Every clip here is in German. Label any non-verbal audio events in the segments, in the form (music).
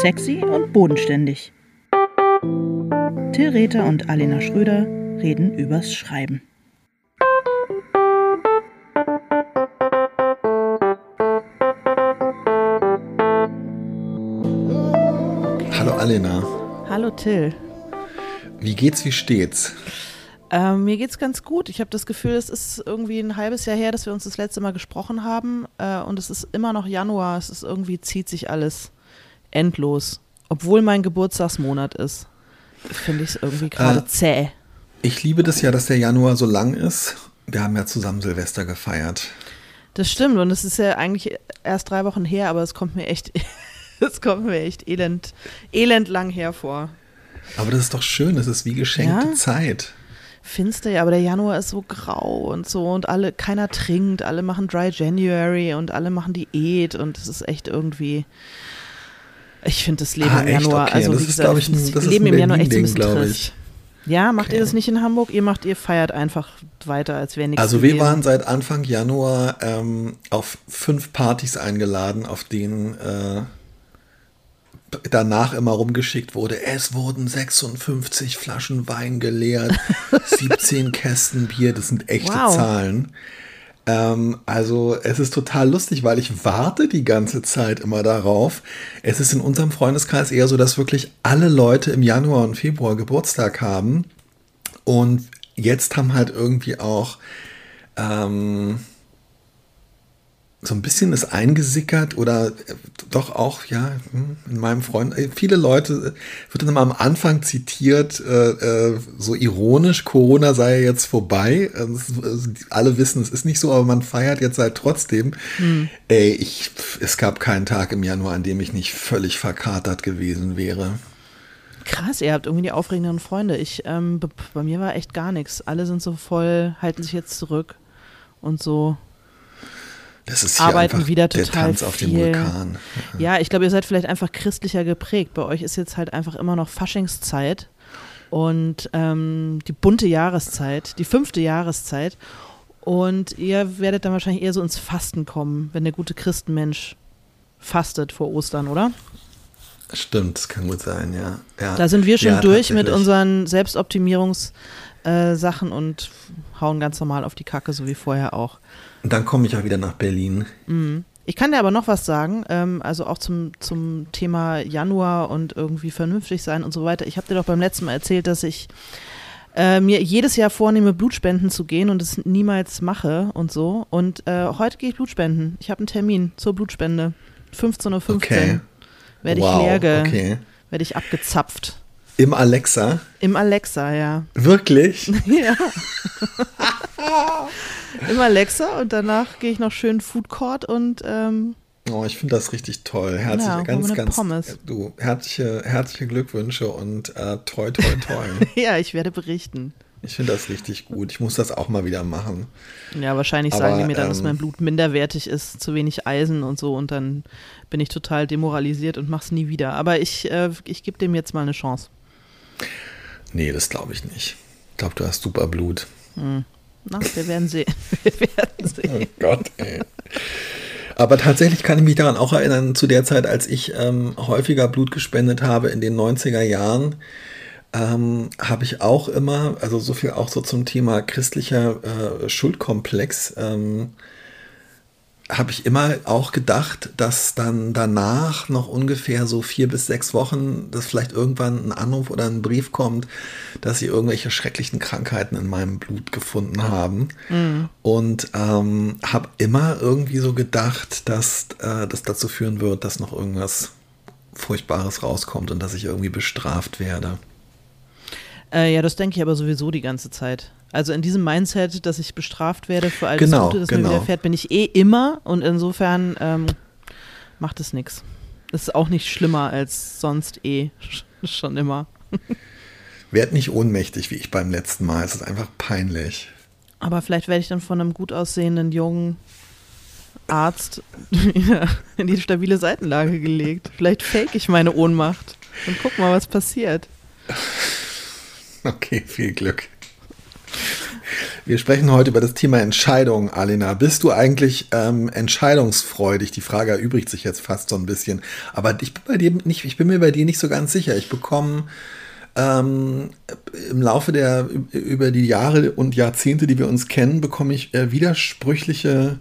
Sexy und bodenständig. Till Rether und Alena Schröder reden übers Schreiben. Hallo Alena. Hallo Till. Wie geht's, wie steht's? Ähm, mir geht's ganz gut. Ich habe das Gefühl, es ist irgendwie ein halbes Jahr her, dass wir uns das letzte Mal gesprochen haben. Äh, und es ist immer noch Januar. Es ist irgendwie, zieht sich alles endlos. Obwohl mein Geburtstagsmonat ist, finde ich es irgendwie gerade äh, zäh. Ich liebe das ja, dass der Januar so lang ist. Wir haben ja zusammen Silvester gefeiert. Das stimmt. Und es ist ja eigentlich erst drei Wochen her, aber es kommt mir echt, (laughs) es kommt mir echt elend, elend lang hervor. Aber das ist doch schön. Das ist wie geschenkte ja? Zeit finster, ja, aber der Januar ist so grau und so und alle, keiner trinkt, alle machen Dry January und alle machen Diät und es ist echt irgendwie. Ich finde das Leben ah, im Januar, okay. also das wie gesagt, ist, ich, das Leben im Januar echt ein bisschen trist. Ja, macht okay. ihr das nicht in Hamburg? Ihr macht, ihr feiert einfach weiter, als wäre nichts. Also wir waren seit Anfang Januar ähm, auf fünf Partys eingeladen, auf denen äh, danach immer rumgeschickt wurde, es wurden 56 Flaschen Wein geleert, (laughs) 17 Kästen Bier, das sind echte wow. Zahlen. Ähm, also es ist total lustig, weil ich warte die ganze Zeit immer darauf. Es ist in unserem Freundeskreis eher so, dass wirklich alle Leute im Januar und Februar Geburtstag haben. Und jetzt haben halt irgendwie auch... Ähm, so ein bisschen ist eingesickert oder äh, doch auch, ja, hm, in meinem Freund, äh, viele Leute, äh, wird dann immer am Anfang zitiert, äh, so ironisch, Corona sei jetzt vorbei. alle wissen, es ist nicht so, aber man feiert jetzt halt trotzdem. Mhm. Ey, ich, es gab keinen Tag im Januar, an dem ich nicht völlig verkatert gewesen wäre. Krass, ihr habt irgendwie die aufregenden Freunde. Ich, ähm, bei mir war echt gar nichts. Alle sind so voll, halten sich jetzt zurück und so das ist hier arbeiten wieder total der Tanz auf viel. dem Vulkan. Ja. ja, ich glaube, ihr seid vielleicht einfach christlicher geprägt. Bei euch ist jetzt halt einfach immer noch Faschingszeit und ähm, die bunte Jahreszeit, die fünfte Jahreszeit. Und ihr werdet dann wahrscheinlich eher so ins Fasten kommen, wenn der gute Christenmensch fastet vor Ostern, oder? Stimmt, das kann gut sein, ja. ja. Da sind wir schon ja, durch mit unseren Selbstoptimierungssachen äh, und hauen ganz normal auf die Kacke, so wie vorher auch. Und dann komme ich ja wieder nach Berlin. Mhm. Ich kann dir aber noch was sagen, ähm, also auch zum, zum Thema Januar und irgendwie vernünftig sein und so weiter. Ich habe dir doch beim letzten Mal erzählt, dass ich äh, mir jedes Jahr vornehme, Blutspenden zu gehen und es niemals mache und so. Und äh, heute gehe ich Blutspenden. Ich habe einen Termin zur Blutspende. 15.15 Uhr okay. werde wow, ich leer, okay. werde ich abgezapft. Im Alexa? Im Alexa, ja. Wirklich? (laughs) ja. Im Alexa und danach gehe ich noch schön Food Court und ähm, Oh, ich finde das richtig toll. Herzliche, ja, ganz, ganz, Pommes. du, herzliche, herzliche Glückwünsche und äh, toi, toi, toi. (laughs) ja, ich werde berichten. Ich finde das richtig gut. Ich muss das auch mal wieder machen. Ja, wahrscheinlich Aber, sagen die mir dann, ähm, dass mein Blut minderwertig ist, zu wenig Eisen und so und dann bin ich total demoralisiert und mache es nie wieder. Aber ich, äh, ich gebe dem jetzt mal eine Chance. Nee, das glaube ich nicht. Ich glaube, du hast super Blut. Hm. Na, wir werden sehen. (laughs) Wir werden sehen. Oh Gott, ey. Aber tatsächlich kann ich mich daran auch erinnern, zu der Zeit, als ich ähm, häufiger Blut gespendet habe in den 90er Jahren, ähm, habe ich auch immer, also so viel auch so zum Thema christlicher äh, Schuldkomplex, ähm, habe ich immer auch gedacht, dass dann danach noch ungefähr so vier bis sechs Wochen, dass vielleicht irgendwann ein Anruf oder ein Brief kommt, dass sie irgendwelche schrecklichen Krankheiten in meinem Blut gefunden haben. Mhm. Und ähm, habe immer irgendwie so gedacht, dass äh, das dazu führen wird, dass noch irgendwas Furchtbares rauskommt und dass ich irgendwie bestraft werde. Äh, ja, das denke ich aber sowieso die ganze Zeit. Also in diesem Mindset, dass ich bestraft werde für all das genau, Gute, das genau. mir widerfährt, bin ich eh immer und insofern ähm, macht es nichts. Ist auch nicht schlimmer als sonst eh (laughs) schon immer. Werd nicht ohnmächtig wie ich beim letzten Mal. Es ist einfach peinlich. Aber vielleicht werde ich dann von einem gut aussehenden jungen Arzt (laughs) in die stabile Seitenlage gelegt. Vielleicht fake ich meine Ohnmacht und guck mal, was passiert. (laughs) Okay, viel Glück. Wir sprechen heute über das Thema Entscheidung, Alena. Bist du eigentlich ähm, entscheidungsfreudig? Die Frage erübrigt sich jetzt fast so ein bisschen. Aber ich bin, bei dir nicht, ich bin mir bei dir nicht so ganz sicher. Ich bekomme ähm, im Laufe der, über die Jahre und Jahrzehnte, die wir uns kennen, bekomme ich äh, widersprüchliche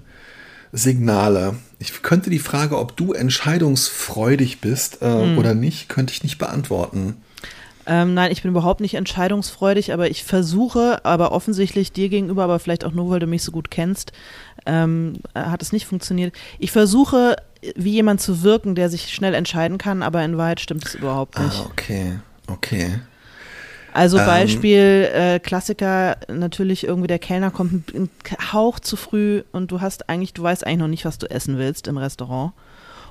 Signale. Ich könnte die Frage, ob du entscheidungsfreudig bist äh, hm. oder nicht, könnte ich nicht beantworten. Ähm, nein, ich bin überhaupt nicht entscheidungsfreudig, aber ich versuche, aber offensichtlich dir gegenüber, aber vielleicht auch nur, weil du mich so gut kennst, ähm, hat es nicht funktioniert. Ich versuche, wie jemand zu wirken, der sich schnell entscheiden kann, aber in Wahrheit stimmt es überhaupt nicht. Ah, okay, okay. Also ähm. Beispiel äh, Klassiker, natürlich irgendwie der Kellner kommt ein Hauch zu früh und du hast eigentlich, du weißt eigentlich noch nicht, was du essen willst im Restaurant.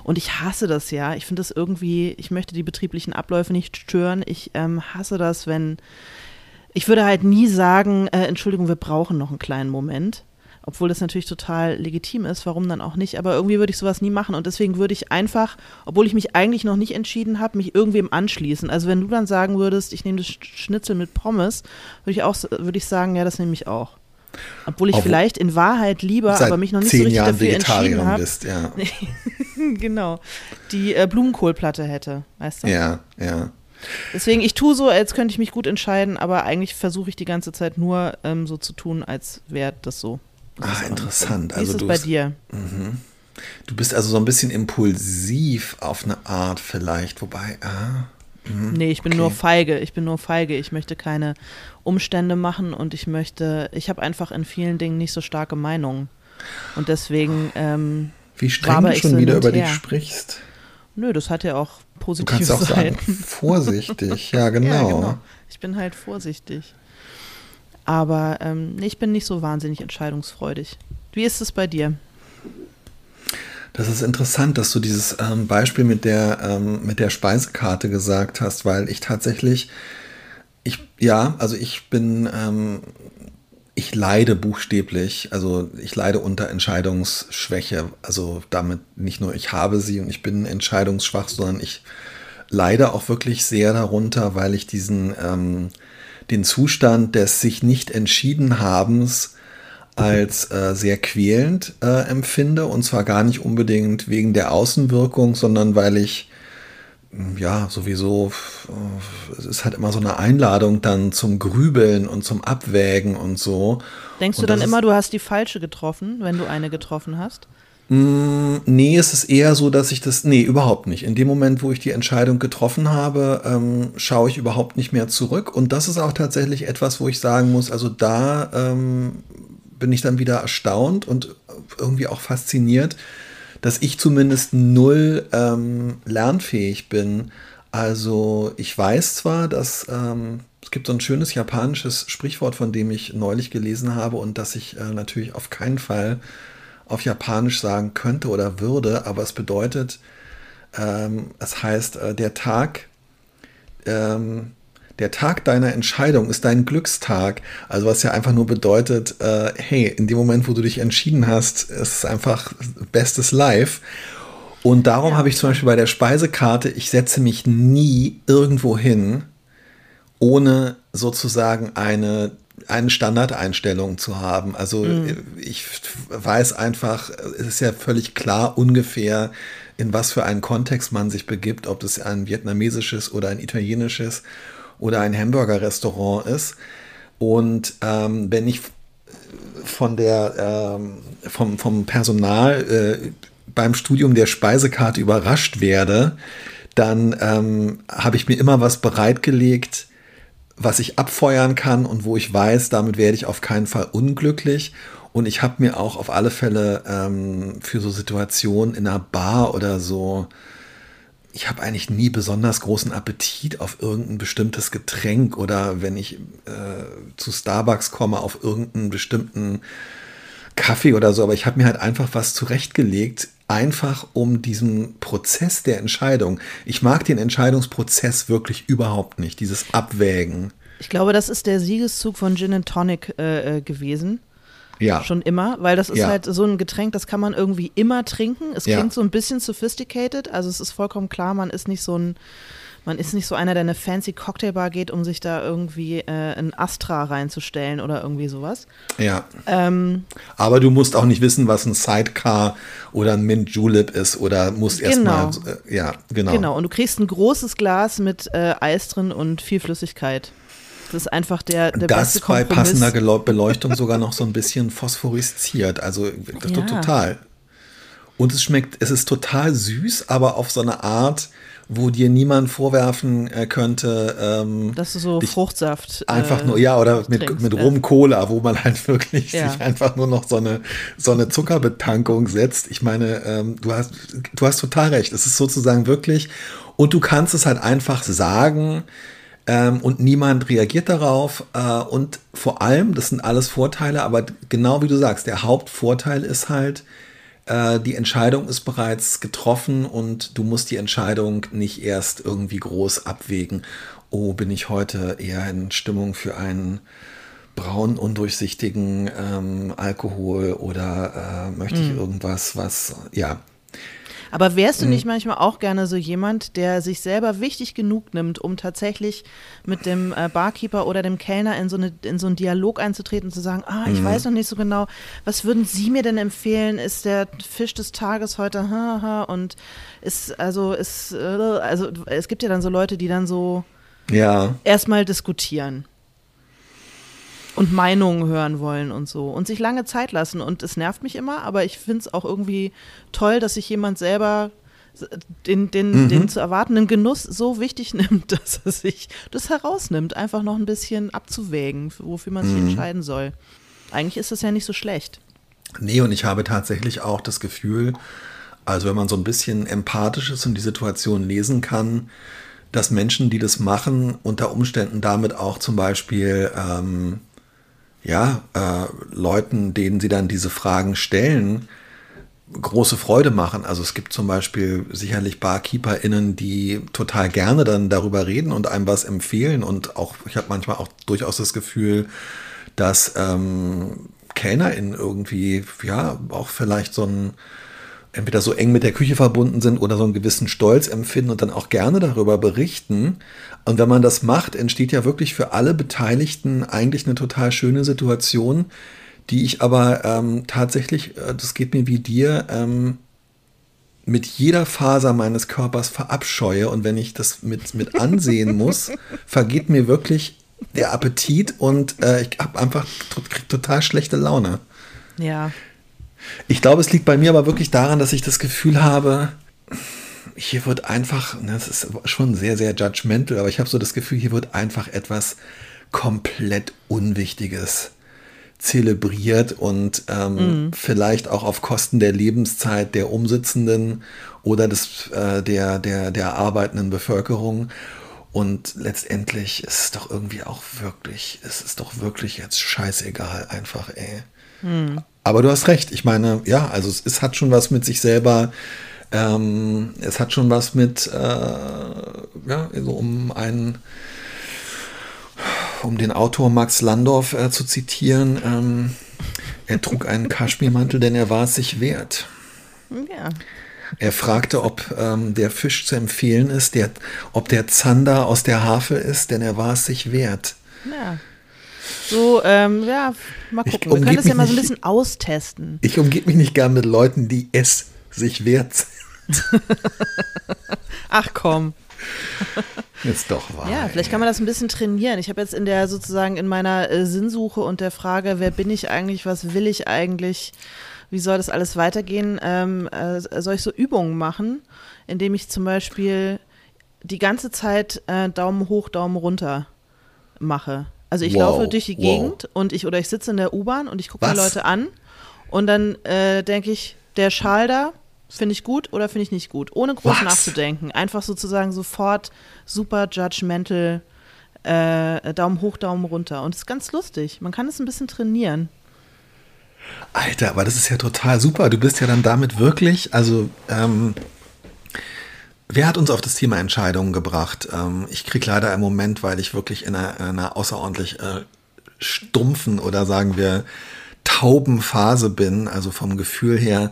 Und ich hasse das ja. Ich finde das irgendwie, ich möchte die betrieblichen Abläufe nicht stören. Ich ähm, hasse das, wenn. Ich würde halt nie sagen, äh, Entschuldigung, wir brauchen noch einen kleinen Moment. Obwohl das natürlich total legitim ist, warum dann auch nicht. Aber irgendwie würde ich sowas nie machen. Und deswegen würde ich einfach, obwohl ich mich eigentlich noch nicht entschieden habe, mich irgendwem anschließen. Also wenn du dann sagen würdest, ich nehme das Schnitzel mit Pommes, würde ich auch würde ich sagen, ja, das nehme ich auch. Obwohl ich Obwohl vielleicht in Wahrheit lieber, aber mich noch nicht so richtig Jahren dafür entschieden habe. Ja. (laughs) (laughs) genau. Die äh, Blumenkohlplatte hätte, weißt du? Ja, ja. Deswegen, ich tue so, als könnte ich mich gut entscheiden, aber eigentlich versuche ich die ganze Zeit nur ähm, so zu tun, als wäre das so. Ah, interessant. Wie also ist es bei dir? Mhm. Du bist also so ein bisschen impulsiv auf eine Art vielleicht, wobei, ah, mh, Nee, ich bin okay. nur feige. Ich bin nur feige. Ich möchte keine Umstände machen und ich möchte, ich habe einfach in vielen Dingen nicht so starke Meinungen. Und deswegen. Ähm, Wie streng du schon so wieder über dich sprichst. Nö, das hat ja auch positive du kannst auch Seiten. Sagen, vorsichtig, (laughs) ja genau. ja, genau. Ich bin halt vorsichtig. Aber ähm, ich bin nicht so wahnsinnig entscheidungsfreudig. Wie ist es bei dir? Das ist interessant, dass du dieses ähm, Beispiel mit der, ähm, mit der Speisekarte gesagt hast, weil ich tatsächlich ich, ja, also ich bin, ähm, ich leide buchstäblich, also ich leide unter Entscheidungsschwäche. Also damit nicht nur ich habe sie und ich bin entscheidungsschwach, sondern ich leide auch wirklich sehr darunter, weil ich diesen, ähm, den Zustand des sich nicht entschieden habens als äh, sehr quälend äh, empfinde und zwar gar nicht unbedingt wegen der Außenwirkung, sondern weil ich ja, sowieso, es ist halt immer so eine Einladung dann zum Grübeln und zum Abwägen und so. Denkst und du dann immer, du hast die falsche getroffen, wenn du eine getroffen hast? Mm, nee, es ist eher so, dass ich das, nee, überhaupt nicht. In dem Moment, wo ich die Entscheidung getroffen habe, ähm, schaue ich überhaupt nicht mehr zurück. Und das ist auch tatsächlich etwas, wo ich sagen muss, also da ähm, bin ich dann wieder erstaunt und irgendwie auch fasziniert, dass ich zumindest null ähm, lernfähig bin. Also ich weiß zwar, dass ähm, es gibt so ein schönes japanisches Sprichwort, von dem ich neulich gelesen habe und das ich äh, natürlich auf keinen Fall auf Japanisch sagen könnte oder würde, aber es bedeutet, ähm, es heißt, äh, der Tag, ähm, der Tag deiner Entscheidung ist dein Glückstag. Also was ja einfach nur bedeutet, äh, hey, in dem Moment, wo du dich entschieden hast, ist es einfach bestes Live. Und darum ja. habe ich zum Beispiel bei der Speisekarte, ich setze mich nie irgendwo hin, ohne sozusagen eine, eine Standardeinstellung zu haben. Also mhm. ich weiß einfach, es ist ja völlig klar ungefähr, in was für einen Kontext man sich begibt, ob es ein vietnamesisches oder ein italienisches oder ein Hamburger-Restaurant ist. Und ähm, wenn ich von der, ähm, vom, vom Personal äh, beim Studium der Speisekarte überrascht werde, dann ähm, habe ich mir immer was bereitgelegt, was ich abfeuern kann und wo ich weiß, damit werde ich auf keinen Fall unglücklich. Und ich habe mir auch auf alle Fälle ähm, für so Situationen in einer Bar oder so ich habe eigentlich nie besonders großen Appetit auf irgendein bestimmtes Getränk oder wenn ich äh, zu Starbucks komme auf irgendeinen bestimmten Kaffee oder so, aber ich habe mir halt einfach was zurechtgelegt, einfach um diesen Prozess der Entscheidung. Ich mag den Entscheidungsprozess wirklich überhaupt nicht, dieses Abwägen. Ich glaube, das ist der Siegeszug von Gin and Tonic äh, äh gewesen. Ja. Schon immer, weil das ist ja. halt so ein Getränk, das kann man irgendwie immer trinken. Es klingt ja. so ein bisschen sophisticated, also es ist vollkommen klar, man ist nicht so ein Man ist nicht so einer, der in eine fancy Cocktailbar geht, um sich da irgendwie äh, ein Astra reinzustellen oder irgendwie sowas. Ja. Ähm, Aber du musst auch nicht wissen, was ein Sidecar oder ein Mint Julep ist oder musst erstmal, genau. äh, ja, genau. Genau, und du kriegst ein großes Glas mit äh, Eis drin und viel Flüssigkeit. Das ist einfach der, der das beste Kompromiss. bei passender Beleuchtung sogar noch so ein bisschen phosphorisziert. Also ja. total. Und es schmeckt, es ist total süß, aber auf so eine Art, wo dir niemand vorwerfen äh, könnte, ähm, dass du so Fruchtsaft einfach nur ja oder mit trinkst, mit Rum Cola, wo man halt wirklich ja. sich einfach nur noch so eine so eine Zuckerbetankung setzt. Ich meine, ähm, du hast du hast total recht. Es ist sozusagen wirklich und du kannst es halt einfach sagen ähm, und niemand reagiert darauf äh, und vor allem, das sind alles Vorteile, aber genau wie du sagst, der Hauptvorteil ist halt äh, die Entscheidung ist bereits getroffen und du musst die Entscheidung nicht erst irgendwie groß abwägen. Oh, bin ich heute eher in Stimmung für einen braun undurchsichtigen ähm, Alkohol oder äh, möchte ich mm. irgendwas, was, ja, aber wärst du mhm. nicht manchmal auch gerne so jemand, der sich selber wichtig genug nimmt, um tatsächlich mit dem äh, Barkeeper oder dem Kellner in so, eine, in so einen Dialog einzutreten und zu sagen, ah, ich mhm. weiß noch nicht so genau, was würden Sie mir denn empfehlen? Ist der Fisch des Tages heute, haha, und ist, also, ist, äh, also, es gibt ja dann so Leute, die dann so ja. erstmal diskutieren und Meinungen hören wollen und so und sich lange Zeit lassen. Und es nervt mich immer, aber ich finde es auch irgendwie toll, dass sich jemand selber den, den, mhm. den zu erwartenden Genuss so wichtig (laughs) nimmt, dass er sich das herausnimmt, einfach noch ein bisschen abzuwägen, wofür man sich mhm. entscheiden soll. Eigentlich ist das ja nicht so schlecht. Nee, und ich habe tatsächlich auch das Gefühl, also wenn man so ein bisschen empathisch ist und die Situation lesen kann, dass Menschen, die das machen, unter Umständen damit auch zum Beispiel ähm, ja, äh, Leuten, denen sie dann diese Fragen stellen, große Freude machen. Also es gibt zum Beispiel sicherlich BarkeeperInnen, die total gerne dann darüber reden und einem was empfehlen. Und auch, ich habe manchmal auch durchaus das Gefühl, dass ähm, KellnerInnen irgendwie, ja, auch vielleicht so ein entweder so eng mit der Küche verbunden sind oder so einen gewissen Stolz empfinden und dann auch gerne darüber berichten. Und wenn man das macht, entsteht ja wirklich für alle Beteiligten eigentlich eine total schöne Situation, die ich aber ähm, tatsächlich, äh, das geht mir wie dir, ähm, mit jeder Faser meines Körpers verabscheue. Und wenn ich das mit, mit ansehen muss, (laughs) vergeht mir wirklich der Appetit und äh, ich habe einfach total schlechte Laune. Ja. Ich glaube, es liegt bei mir aber wirklich daran, dass ich das Gefühl habe, hier wird einfach, ne, das ist schon sehr, sehr judgmental, aber ich habe so das Gefühl, hier wird einfach etwas komplett Unwichtiges zelebriert und ähm, mhm. vielleicht auch auf Kosten der Lebenszeit der Umsitzenden oder des, äh, der, der, der arbeitenden Bevölkerung. Und letztendlich ist es doch irgendwie auch wirklich, es ist doch wirklich jetzt scheißegal, einfach, ey. Mhm. Aber du hast recht. Ich meine, ja, also es, es hat schon was mit sich selber. Ähm, es hat schon was mit, äh, ja, also um einen, um den Autor Max Landorf äh, zu zitieren. Ähm, er trug einen Kaschmirmantel, denn er war es sich wert. Ja. Er fragte, ob ähm, der Fisch zu empfehlen ist, der, ob der Zander aus der Havel ist, denn er war es sich wert. Ja. So, ähm, ja, mal gucken. Wir können das ja mal so ein bisschen austesten. Ich umgebe mich nicht gern mit Leuten, die es sich wert sind. (laughs) Ach komm. Ist doch wahr. Ja, vielleicht kann man das ein bisschen trainieren. Ich habe jetzt in der sozusagen in meiner äh, Sinnsuche und der Frage, wer bin ich eigentlich, was will ich eigentlich, wie soll das alles weitergehen, ähm, äh, soll ich so Übungen machen, indem ich zum Beispiel die ganze Zeit äh, Daumen hoch, Daumen runter mache. Also ich wow, laufe durch die Gegend wow. und ich oder ich sitze in der U-Bahn und ich gucke mir Leute an und dann äh, denke ich, der Schal da finde ich gut oder finde ich nicht gut, ohne groß Was? nachzudenken. Einfach sozusagen sofort super judgmental äh, Daumen hoch, Daumen runter. Und es ist ganz lustig. Man kann es ein bisschen trainieren. Alter, aber das ist ja total super. Du bist ja dann damit wirklich, also ähm, Wer hat uns auf das Thema Entscheidungen gebracht? Ähm, ich kriege leider im Moment, weil ich wirklich in einer, einer außerordentlich äh, stumpfen oder sagen wir tauben Phase bin, also vom Gefühl her,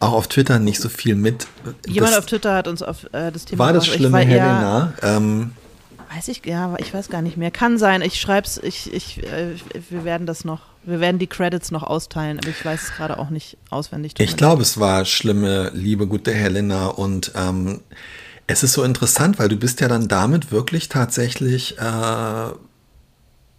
auch auf Twitter nicht so viel mit. Jemand das, auf Twitter hat uns auf äh, das Thema. War das schlimme, war Helena? Ähm, weiß ich, ja, ich weiß gar nicht mehr. Kann sein. Ich schreib's, ich, ich, äh, wir werden das noch, wir werden die Credits noch austeilen, aber ich weiß es gerade auch nicht auswendig. Ich glaube, es war schlimme, liebe, gute Helena und ähm, es ist so interessant, weil du bist ja dann damit wirklich tatsächlich äh,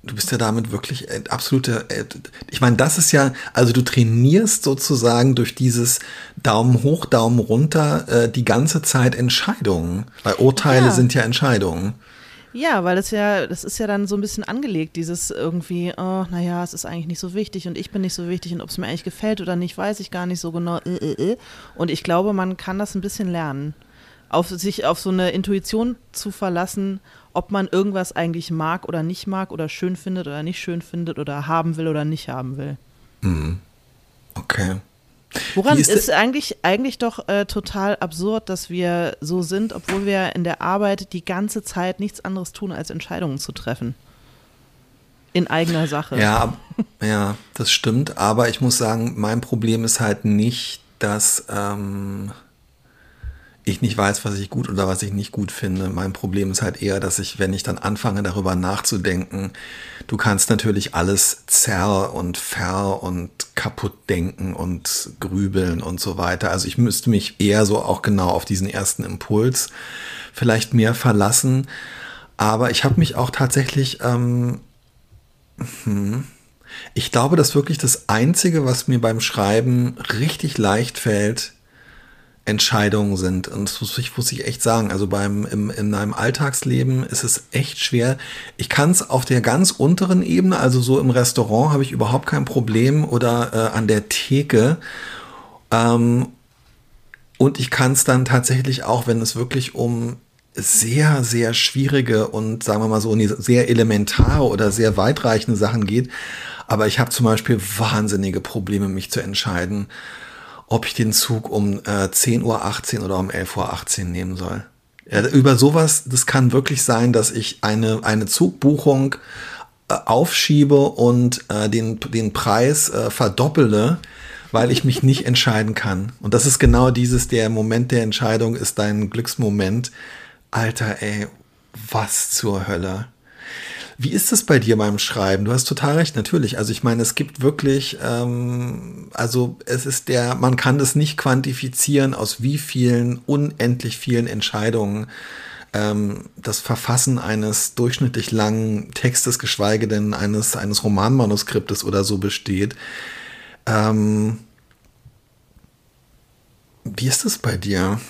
du bist ja damit wirklich äh, absolute, äh, ich meine, das ist ja, also du trainierst sozusagen durch dieses Daumen hoch, Daumen runter äh, die ganze Zeit Entscheidungen, weil Urteile ja. sind ja Entscheidungen. Ja, weil das ja, das ist ja dann so ein bisschen angelegt, dieses irgendwie, oh, naja, es ist eigentlich nicht so wichtig und ich bin nicht so wichtig und ob es mir eigentlich gefällt oder nicht, weiß ich gar nicht so genau. Und ich glaube, man kann das ein bisschen lernen. Auf sich auf so eine Intuition zu verlassen ob man irgendwas eigentlich mag oder nicht mag oder schön findet oder nicht schön findet oder haben will oder nicht haben will. Mhm. Okay. Woran ist, ist eigentlich, eigentlich doch äh, total absurd, dass wir so sind, obwohl wir in der Arbeit die ganze Zeit nichts anderes tun, als Entscheidungen zu treffen. In eigener Sache. Ja, ja, das stimmt. Aber ich muss sagen, mein Problem ist halt nicht, dass ähm, ich nicht weiß, was ich gut oder was ich nicht gut finde. Mein Problem ist halt eher, dass ich, wenn ich dann anfange, darüber nachzudenken, du kannst natürlich alles zerr und ver und kaputt denken und grübeln und so weiter. Also ich müsste mich eher so auch genau auf diesen ersten Impuls vielleicht mehr verlassen. Aber ich habe mich auch tatsächlich, ähm, hm, ich glaube, dass wirklich das Einzige, was mir beim Schreiben richtig leicht fällt, Entscheidungen sind. Und das muss ich, muss ich echt sagen. Also beim, im, in einem Alltagsleben ist es echt schwer. Ich kann es auf der ganz unteren Ebene, also so im Restaurant, habe ich überhaupt kein Problem oder äh, an der Theke. Ähm, und ich kann es dann tatsächlich auch, wenn es wirklich um sehr, sehr schwierige und sagen wir mal so sehr elementare oder sehr weitreichende Sachen geht. Aber ich habe zum Beispiel wahnsinnige Probleme, mich zu entscheiden ob ich den Zug um äh, 10.18 Uhr oder um 11.18 Uhr nehmen soll. Ja, über sowas, das kann wirklich sein, dass ich eine, eine Zugbuchung äh, aufschiebe und äh, den, den Preis äh, verdoppele, weil ich mich nicht entscheiden kann. Und das ist genau dieses, der Moment der Entscheidung ist dein Glücksmoment. Alter, ey, was zur Hölle. Wie ist es bei dir beim Schreiben? Du hast total recht, natürlich. Also ich meine, es gibt wirklich, ähm, also es ist der, man kann das nicht quantifizieren, aus wie vielen, unendlich vielen Entscheidungen ähm, das Verfassen eines durchschnittlich langen Textes, geschweige denn eines, eines Romanmanuskriptes oder so besteht. Ähm, wie ist es bei dir?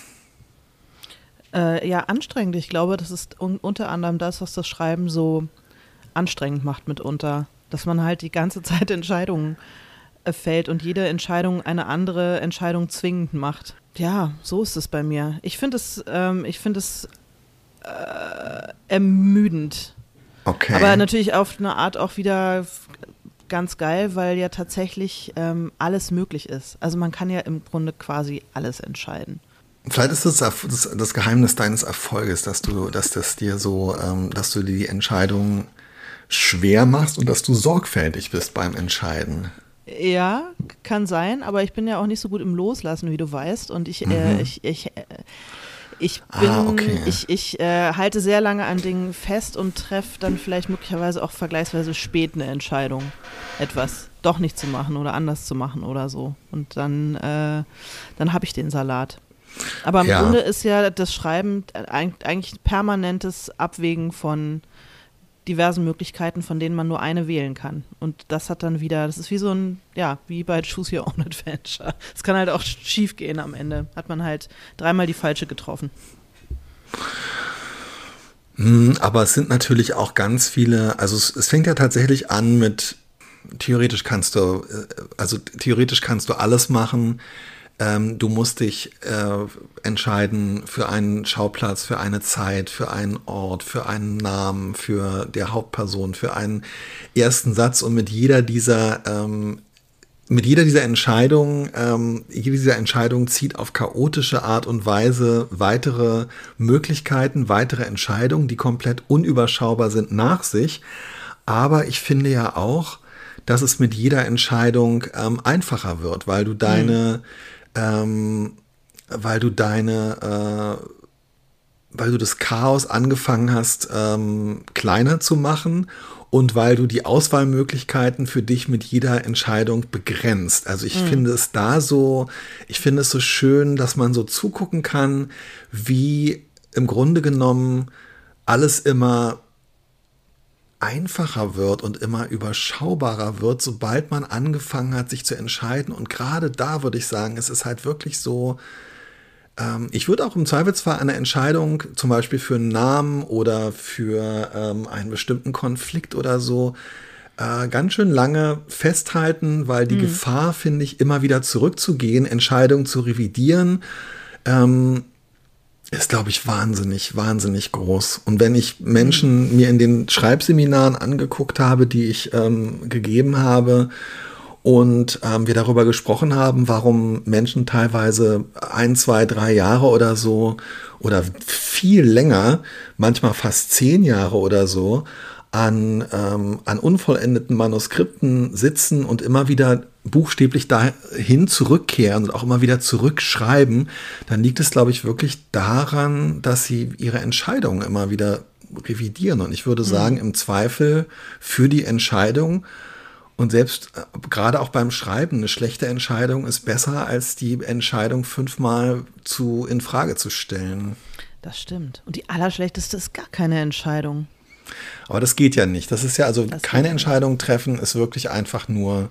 Äh, ja, anstrengend. Ich glaube, das ist un unter anderem das, was das Schreiben so anstrengend macht mitunter. Dass man halt die ganze (laughs) Zeit Entscheidungen äh, fällt und jede Entscheidung eine andere Entscheidung zwingend macht. Ja, so ist es bei mir. Ich finde es, ähm, ich finde es äh, ermüdend. Okay. Aber natürlich auf eine Art auch wieder ganz geil, weil ja tatsächlich ähm, alles möglich ist. Also man kann ja im Grunde quasi alles entscheiden. Vielleicht ist das, das, Geheimnis deines Erfolges, dass du, dass das dir so, ähm, dass du die Entscheidung schwer machst und dass du sorgfältig bist beim Entscheiden. Ja, kann sein, aber ich bin ja auch nicht so gut im Loslassen, wie du weißt. Und ich, äh, mhm. äh, ich, ich, äh, ich bin, ah, okay. ich, ich äh, halte sehr lange an Dingen fest und treffe dann vielleicht möglicherweise auch vergleichsweise spät eine Entscheidung, etwas doch nicht zu machen oder anders zu machen oder so. Und dann, äh, dann habe ich den Salat. Aber im ja. Grunde ist ja das Schreiben eigentlich permanentes Abwägen von diversen Möglichkeiten, von denen man nur eine wählen kann. Und das hat dann wieder, das ist wie so ein, ja, wie bei Choose Your Own (laughs) Adventure. Es kann halt auch schief gehen am Ende. Hat man halt dreimal die falsche getroffen. Hm, aber es sind natürlich auch ganz viele, also es, es fängt ja tatsächlich an mit, theoretisch kannst du, äh, also theoretisch kannst du alles machen, ähm, du musst dich äh, entscheiden für einen Schauplatz, für eine Zeit, für einen Ort, für einen Namen, für der Hauptperson, für einen ersten Satz und mit jeder dieser ähm, mit jeder dieser Entscheidungen, ähm, jede dieser Entscheidungen zieht auf chaotische Art und Weise weitere Möglichkeiten, weitere Entscheidungen, die komplett unüberschaubar sind, nach sich. Aber ich finde ja auch, dass es mit jeder Entscheidung ähm, einfacher wird, weil du deine, ähm, weil du deine, äh, weil du das Chaos angefangen hast, ähm, kleiner zu machen und weil du die Auswahlmöglichkeiten für dich mit jeder Entscheidung begrenzt. Also ich mhm. finde es da so, ich finde es so schön, dass man so zugucken kann, wie im Grunde genommen alles immer einfacher wird und immer überschaubarer wird, sobald man angefangen hat, sich zu entscheiden. Und gerade da würde ich sagen, es ist halt wirklich so, ähm, ich würde auch im Zweifelsfall eine Entscheidung, zum Beispiel für einen Namen oder für ähm, einen bestimmten Konflikt oder so, äh, ganz schön lange festhalten, weil die mhm. Gefahr, finde ich, immer wieder zurückzugehen, Entscheidungen zu revidieren, ähm, ist, glaube ich, wahnsinnig, wahnsinnig groß. Und wenn ich Menschen mir in den Schreibseminaren angeguckt habe, die ich ähm, gegeben habe, und ähm, wir darüber gesprochen haben, warum Menschen teilweise ein, zwei, drei Jahre oder so oder viel länger, manchmal fast zehn Jahre oder so, an, ähm, an unvollendeten Manuskripten sitzen und immer wieder buchstäblich dahin zurückkehren und auch immer wieder zurückschreiben, dann liegt es, glaube ich, wirklich daran, dass sie ihre Entscheidungen immer wieder revidieren. Und ich würde mhm. sagen, im Zweifel für die Entscheidung und selbst äh, gerade auch beim Schreiben, eine schlechte Entscheidung ist besser, als die Entscheidung fünfmal zu in Frage zu stellen. Das stimmt. Und die allerschlechteste ist gar keine Entscheidung. Aber das geht ja nicht. Das ist ja also das keine Entscheidung treffen, ist wirklich einfach nur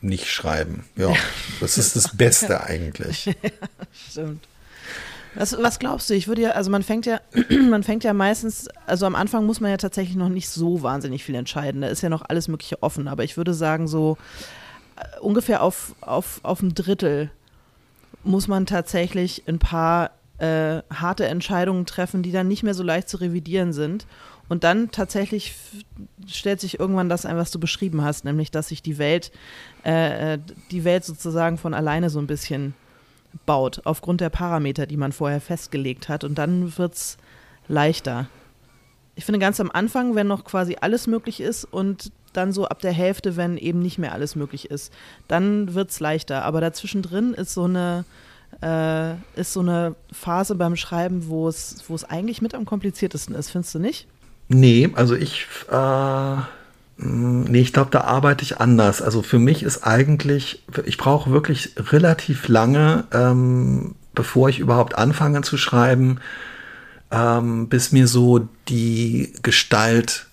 nicht schreiben. Ja, das ist das Beste (laughs) eigentlich. (laughs) ja, stimmt. Was, was, glaubst du? Ich würde ja, also man fängt ja, (clears throat) man fängt ja meistens, also am Anfang muss man ja tatsächlich noch nicht so wahnsinnig viel entscheiden. Da ist ja noch alles Mögliche offen. Aber ich würde sagen, so äh, ungefähr auf, auf, auf ein Drittel muss man tatsächlich ein paar äh, harte Entscheidungen treffen, die dann nicht mehr so leicht zu revidieren sind. Und dann tatsächlich stellt sich irgendwann das ein, was du beschrieben hast, nämlich dass sich die Welt, äh, äh, die Welt sozusagen von alleine so ein bisschen baut, aufgrund der Parameter, die man vorher festgelegt hat. Und dann wird es leichter. Ich finde ganz am Anfang, wenn noch quasi alles möglich ist und dann so ab der Hälfte, wenn eben nicht mehr alles möglich ist, dann wird es leichter. Aber dazwischen drin ist so eine, äh, ist so eine Phase beim Schreiben, wo es, wo es eigentlich mit am kompliziertesten ist, findest du nicht? Nee, also ich, äh, nee, ich glaube, da arbeite ich anders. Also für mich ist eigentlich, ich brauche wirklich relativ lange, ähm, bevor ich überhaupt anfange zu schreiben, ähm, bis mir so die Gestalt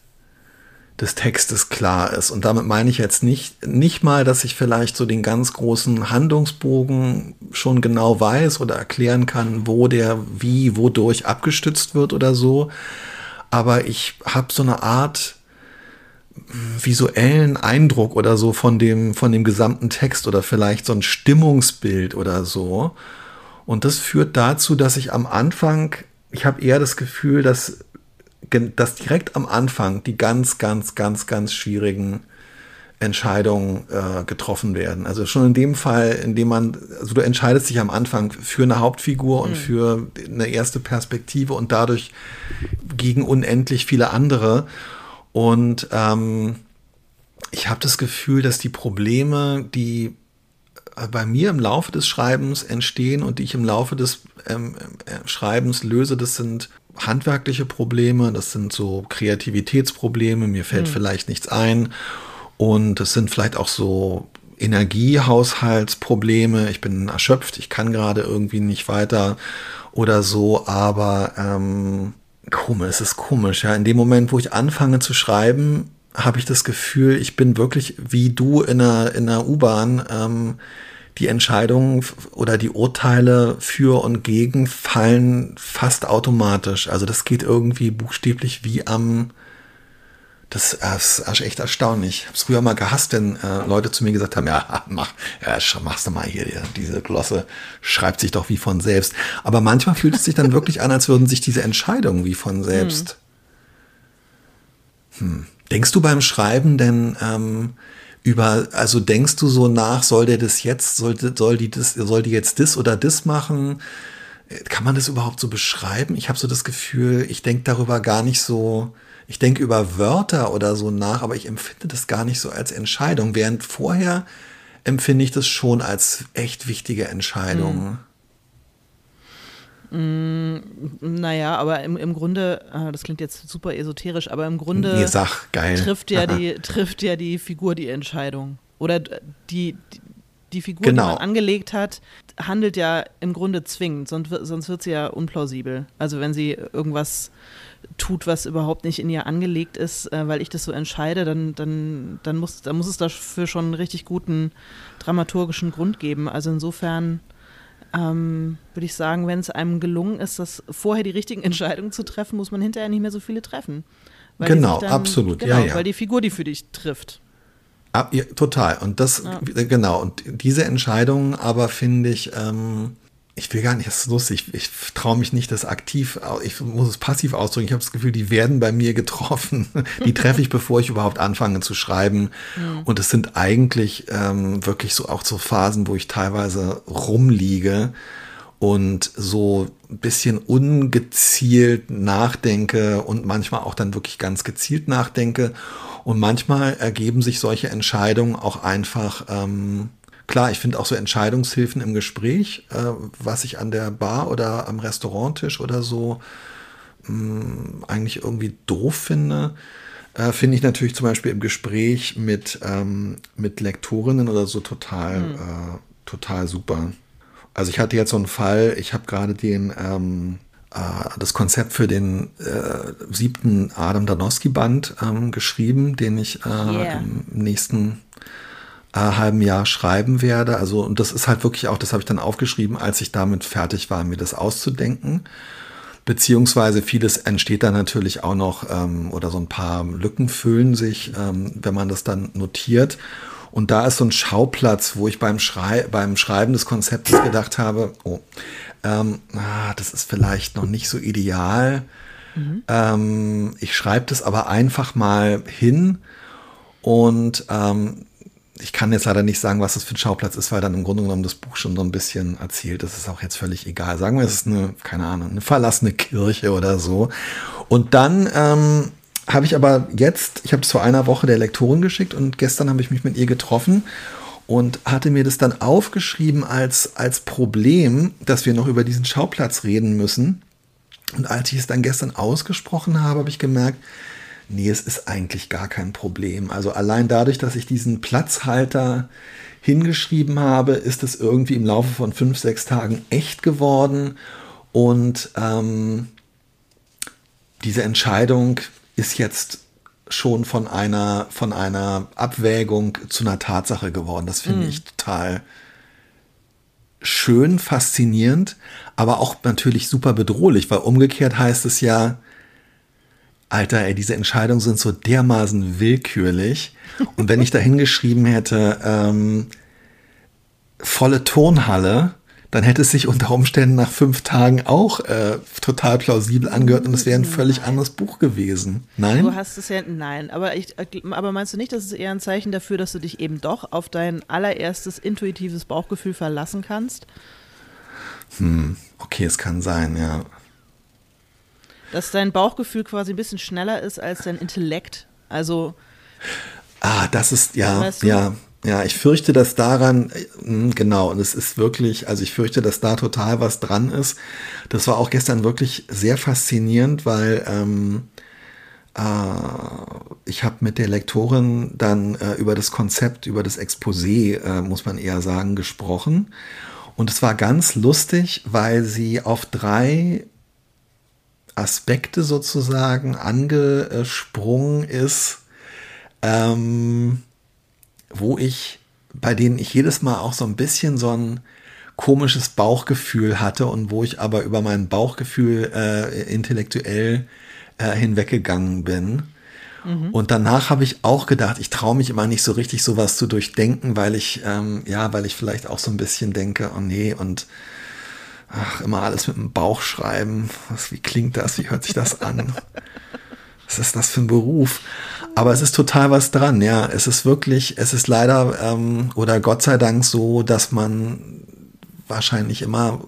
des Textes klar ist. Und damit meine ich jetzt nicht, nicht mal, dass ich vielleicht so den ganz großen Handlungsbogen schon genau weiß oder erklären kann, wo der wie, wodurch abgestützt wird oder so, aber ich habe so eine Art visuellen Eindruck oder so von dem, von dem gesamten Text oder vielleicht so ein Stimmungsbild oder so. Und das führt dazu, dass ich am Anfang, ich habe eher das Gefühl, dass, dass direkt am Anfang die ganz, ganz, ganz, ganz schwierigen Entscheidungen äh, getroffen werden. Also schon in dem Fall, in dem man, also du entscheidest dich am Anfang für eine Hauptfigur und mhm. für eine erste Perspektive und dadurch gegen unendlich viele andere. Und ähm, ich habe das Gefühl, dass die Probleme, die äh, bei mir im Laufe des Schreibens entstehen und die ich im Laufe des ähm, äh, Schreibens löse, das sind handwerkliche Probleme, das sind so Kreativitätsprobleme, mir fällt mhm. vielleicht nichts ein und es sind vielleicht auch so Energiehaushaltsprobleme. Ich bin erschöpft, ich kann gerade irgendwie nicht weiter oder so, aber ähm, komisch, es ist komisch. Ja, in dem Moment, wo ich anfange zu schreiben, habe ich das Gefühl, ich bin wirklich wie du in einer, in einer U-Bahn. Ähm, die Entscheidungen oder die Urteile für und gegen fallen fast automatisch. Also das geht irgendwie buchstäblich wie am das ist echt erstaunlich. Ich habe es früher mal gehasst, wenn äh, Leute zu mir gesagt haben, ja, (laughs) mach, ja, machst du mal hier, diese Glosse schreibt sich doch wie von selbst. Aber manchmal fühlt es sich dann wirklich an, als würden sich diese Entscheidungen wie von selbst. Hm. Hm. Denkst du beim Schreiben denn ähm, über, also denkst du so nach, soll der das jetzt, soll, soll, die, das, soll die jetzt das oder das machen? Kann man das überhaupt so beschreiben? Ich habe so das Gefühl, ich denke darüber gar nicht so ich denke über Wörter oder so nach, aber ich empfinde das gar nicht so als Entscheidung. Während vorher empfinde ich das schon als echt wichtige Entscheidung. Mm, naja, aber im, im Grunde, ah, das klingt jetzt super esoterisch, aber im Grunde nee, sag. Trifft, ja (laughs) die, trifft ja die Figur die Entscheidung. Oder die, die, die Figur, genau. die man angelegt hat, handelt ja im Grunde zwingend, sonst, sonst wird sie ja unplausibel. Also wenn sie irgendwas tut, was überhaupt nicht in ihr angelegt ist, äh, weil ich das so entscheide, dann, dann, dann, muss, dann muss es dafür schon einen richtig guten dramaturgischen Grund geben. Also insofern ähm, würde ich sagen, wenn es einem gelungen ist, das vorher die richtigen (laughs) Entscheidungen zu treffen, muss man hinterher nicht mehr so viele treffen. genau, dann, absolut. Genau, ja, ja. Weil die Figur, die für dich trifft. Ab, ja, total. Und das, ja. genau, und diese Entscheidungen aber finde ich, ähm, ich will gar nicht, das ist lustig, ich traue mich nicht, das aktiv, ich muss es passiv ausdrücken. Ich habe das Gefühl, die werden bei mir getroffen. (laughs) Die treffe ich, bevor ich überhaupt anfange zu schreiben. Mhm. Und es sind eigentlich ähm, wirklich so auch so Phasen, wo ich teilweise rumliege und so ein bisschen ungezielt nachdenke und manchmal auch dann wirklich ganz gezielt nachdenke. Und manchmal ergeben sich solche Entscheidungen auch einfach ähm, Klar, ich finde auch so Entscheidungshilfen im Gespräch, äh, was ich an der Bar oder am Restauranttisch oder so mh, mm, eigentlich irgendwie doof finde. Äh, finde ich natürlich zum Beispiel im Gespräch mit, ähm, mit Lektorinnen oder so total, mhm. äh, total super. Also ich hatte jetzt so einen Fall, ich habe gerade den ähm, äh, das Konzept für den äh, siebten Adam Danowski-Band ähm, geschrieben, den ich äh, yeah. im nächsten äh, halben Jahr schreiben werde. Also, und das ist halt wirklich auch, das habe ich dann aufgeschrieben, als ich damit fertig war, mir das auszudenken. Beziehungsweise vieles entsteht dann natürlich auch noch ähm, oder so ein paar Lücken füllen sich, ähm, wenn man das dann notiert. Und da ist so ein Schauplatz, wo ich beim, Schrei beim Schreiben des Konzeptes gedacht habe, oh, ähm, ah, das ist vielleicht noch nicht so ideal. Mhm. Ähm, ich schreibe das aber einfach mal hin und ähm, ich kann jetzt leider nicht sagen, was das für ein Schauplatz ist, weil dann im Grunde genommen das Buch schon so ein bisschen erzählt. Das ist auch jetzt völlig egal. Sagen wir, es ist eine, keine Ahnung, eine verlassene Kirche oder so. Und dann ähm, habe ich aber jetzt, ich habe es vor einer Woche der Lektorin geschickt und gestern habe ich mich mit ihr getroffen und hatte mir das dann aufgeschrieben als, als Problem, dass wir noch über diesen Schauplatz reden müssen. Und als ich es dann gestern ausgesprochen habe, habe ich gemerkt, Nee, es ist eigentlich gar kein Problem. Also allein dadurch, dass ich diesen Platzhalter hingeschrieben habe, ist es irgendwie im Laufe von fünf, sechs Tagen echt geworden. Und ähm, diese Entscheidung ist jetzt schon von einer, von einer Abwägung zu einer Tatsache geworden. Das finde mm. ich total schön, faszinierend, aber auch natürlich super bedrohlich, weil umgekehrt heißt es ja, Alter, ey, diese Entscheidungen sind so dermaßen willkürlich. Und wenn ich da hingeschrieben hätte, ähm, volle Turnhalle, dann hätte es sich unter Umständen nach fünf Tagen auch äh, total plausibel angehört und es wäre ein völlig nein. anderes Buch gewesen. Nein? Du hast es ja, nein, aber, ich, aber meinst du nicht, das ist eher ein Zeichen dafür, dass du dich eben doch auf dein allererstes intuitives Bauchgefühl verlassen kannst? Hm, okay, es kann sein, ja dass dein Bauchgefühl quasi ein bisschen schneller ist als dein Intellekt. Also. Ah, das ist, ja, weißt du? ja. Ja, ich fürchte, dass daran, hm, genau, und es ist wirklich, also ich fürchte, dass da total was dran ist. Das war auch gestern wirklich sehr faszinierend, weil ähm, äh, ich habe mit der Lektorin dann äh, über das Konzept, über das Exposé, äh, muss man eher sagen, gesprochen. Und es war ganz lustig, weil sie auf drei Aspekte sozusagen angesprungen ist, ähm, wo ich, bei denen ich jedes Mal auch so ein bisschen so ein komisches Bauchgefühl hatte und wo ich aber über mein Bauchgefühl äh, intellektuell äh, hinweggegangen bin. Mhm. Und danach habe ich auch gedacht, ich traue mich immer nicht so richtig sowas zu durchdenken, weil ich, ähm, ja, weil ich vielleicht auch so ein bisschen denke, oh nee, und ach, immer alles mit dem Bauch schreiben. Was, wie klingt das? Wie hört sich das an? Was ist das für ein Beruf? Aber es ist total was dran, ja. Es ist wirklich, es ist leider ähm, oder Gott sei Dank so, dass man wahrscheinlich immer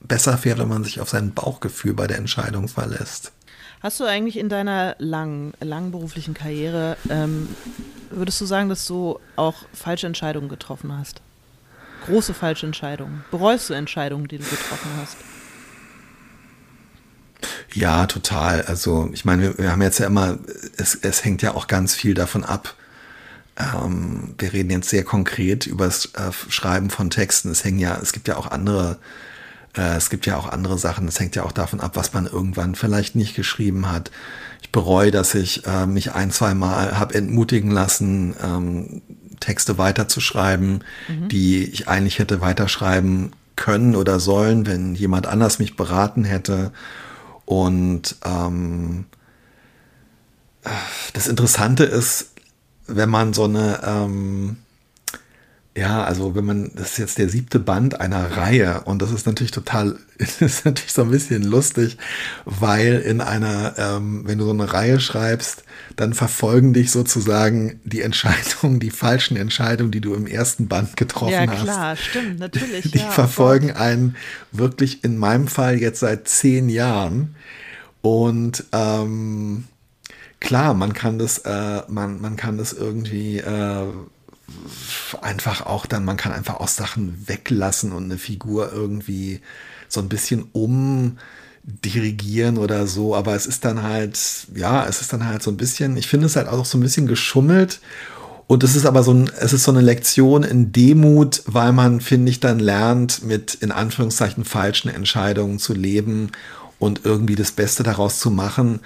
besser fährt, wenn man sich auf sein Bauchgefühl bei der Entscheidung verlässt. Hast du eigentlich in deiner langen, langen beruflichen Karriere, ähm, würdest du sagen, dass du auch falsche Entscheidungen getroffen hast? Große falsche Entscheidungen. Bereust du Entscheidungen, die du getroffen hast? Ja, total. Also ich meine, wir, wir haben jetzt ja immer, es, es hängt ja auch ganz viel davon ab. Ähm, wir reden jetzt sehr konkret über das äh, Schreiben von Texten. Es hängen ja, es gibt ja auch andere, äh, es gibt ja auch andere Sachen. Es hängt ja auch davon ab, was man irgendwann vielleicht nicht geschrieben hat. Ich bereue, dass ich äh, mich ein, zwei Mal habe entmutigen lassen, ähm, Texte weiterzuschreiben, mhm. die ich eigentlich hätte weiterschreiben können oder sollen, wenn jemand anders mich beraten hätte. Und ähm, das Interessante ist, wenn man so eine, ähm, ja, also wenn man, das ist jetzt der siebte Band einer Reihe und das ist natürlich total, (laughs) ist natürlich so ein bisschen lustig, weil in einer, ähm, wenn du so eine Reihe schreibst, dann verfolgen dich sozusagen die Entscheidungen, die falschen Entscheidungen, die du im ersten Band getroffen hast. Ja, klar, hast. stimmt, natürlich. (laughs) Die ja, verfolgen einen wirklich in meinem Fall jetzt seit zehn Jahren. Und ähm, klar, man kann das, äh, man, man kann das irgendwie äh, einfach auch dann, man kann einfach auch Sachen weglassen und eine Figur irgendwie so ein bisschen umdirigieren oder so, aber es ist dann halt, ja, es ist dann halt so ein bisschen, ich finde es halt auch so ein bisschen geschummelt und es ist aber so ein, es ist so eine Lektion in Demut, weil man, finde ich, dann lernt, mit in Anführungszeichen falschen Entscheidungen zu leben und irgendwie das Beste daraus zu machen.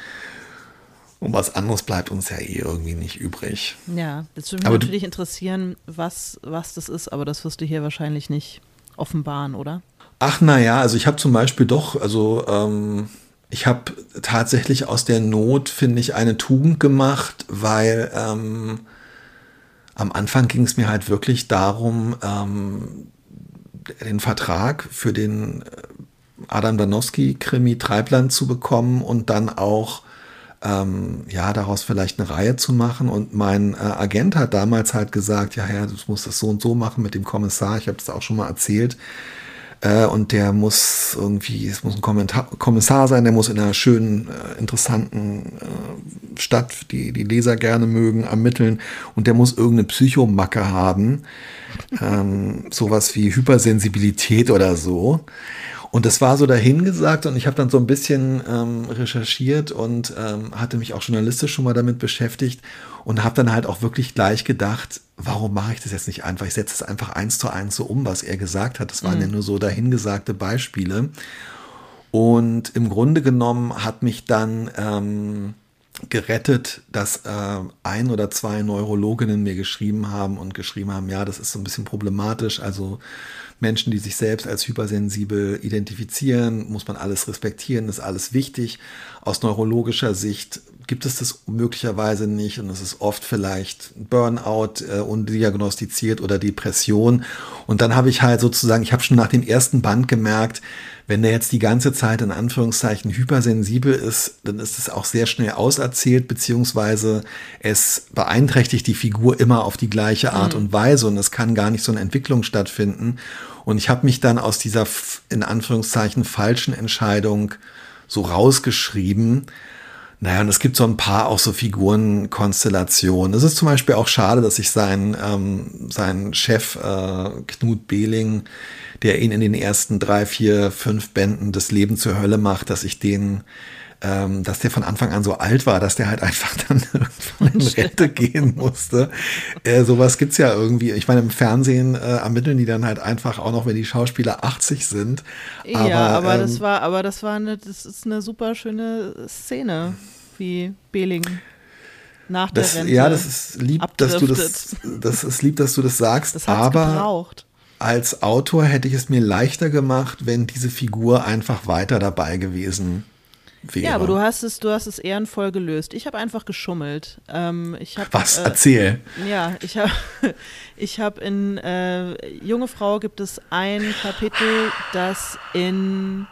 Und was anderes bleibt uns ja eh irgendwie nicht übrig. Ja, jetzt würde mich aber natürlich interessieren, was, was das ist, aber das wirst du hier wahrscheinlich nicht offenbaren, oder? Ach naja, also ich habe zum Beispiel doch, also ähm, ich habe tatsächlich aus der Not, finde ich, eine Tugend gemacht, weil ähm, am Anfang ging es mir halt wirklich darum, ähm, den Vertrag für den äh, Adam Danowski-Krimi Treibland zu bekommen und dann auch ähm, ja, daraus vielleicht eine Reihe zu machen. Und mein äh, Agent hat damals halt gesagt, ja, ja, du musst das so und so machen mit dem Kommissar. Ich habe das auch schon mal erzählt. Äh, und der muss irgendwie, es muss ein Kommentar, Kommissar sein, der muss in einer schönen, äh, interessanten äh, Stadt, die die Leser gerne mögen, ermitteln. Und der muss irgendeine Psychomacke haben. ähm, sowas wie Hypersensibilität oder so. Und das war so dahingesagt und ich habe dann so ein bisschen ähm, recherchiert und ähm, hatte mich auch journalistisch schon mal damit beschäftigt und habe dann halt auch wirklich gleich gedacht, warum mache ich das jetzt nicht einfach? Ich setze es einfach eins zu eins so um, was er gesagt hat. Das waren mhm. ja nur so dahingesagte Beispiele. Und im Grunde genommen hat mich dann ähm, gerettet, dass äh, ein oder zwei Neurologinnen mir geschrieben haben und geschrieben haben, ja, das ist so ein bisschen problematisch. Also Menschen, die sich selbst als hypersensibel identifizieren, muss man alles respektieren, ist alles wichtig. Aus neurologischer Sicht gibt es das möglicherweise nicht und es ist oft vielleicht Burnout äh, undiagnostiziert oder Depression. Und dann habe ich halt sozusagen, ich habe schon nach dem ersten Band gemerkt, wenn der jetzt die ganze Zeit in Anführungszeichen hypersensibel ist, dann ist es auch sehr schnell auserzählt, beziehungsweise es beeinträchtigt die Figur immer auf die gleiche Art mhm. und Weise und es kann gar nicht so eine Entwicklung stattfinden. Und ich habe mich dann aus dieser in Anführungszeichen falschen Entscheidung so rausgeschrieben. Naja, und es gibt so ein paar auch so Figurenkonstellationen. Es ist zum Beispiel auch schade, dass ich seinen, ähm, seinen Chef äh, Knut Behling der ihn in den ersten drei, vier, fünf Bänden das Leben zur Hölle macht, dass ich den, ähm, dass der von Anfang an so alt war, dass der halt (laughs) einfach dann in Rente gehen musste. Äh, sowas gibt's ja irgendwie. Ich meine, im Fernsehen äh, ermitteln die dann halt einfach auch noch, wenn die Schauspieler 80 sind. Aber, ja, aber ähm, das war, aber das war eine, das ist eine super schöne Szene, wie Behling nach der das, Rente Ja, das ist lieb, dass du das, das ist lieb, dass du das sagst. Das aber gebraucht als Autor hätte ich es mir leichter gemacht, wenn diese Figur einfach weiter dabei gewesen wäre. Ja, aber du hast es, du hast es ehrenvoll gelöst. Ich habe einfach geschummelt. Ähm, ich hab, Was? Äh, Erzähl. Ja, ich habe (laughs) ich hab in äh, Junge Frau gibt es ein Kapitel, das in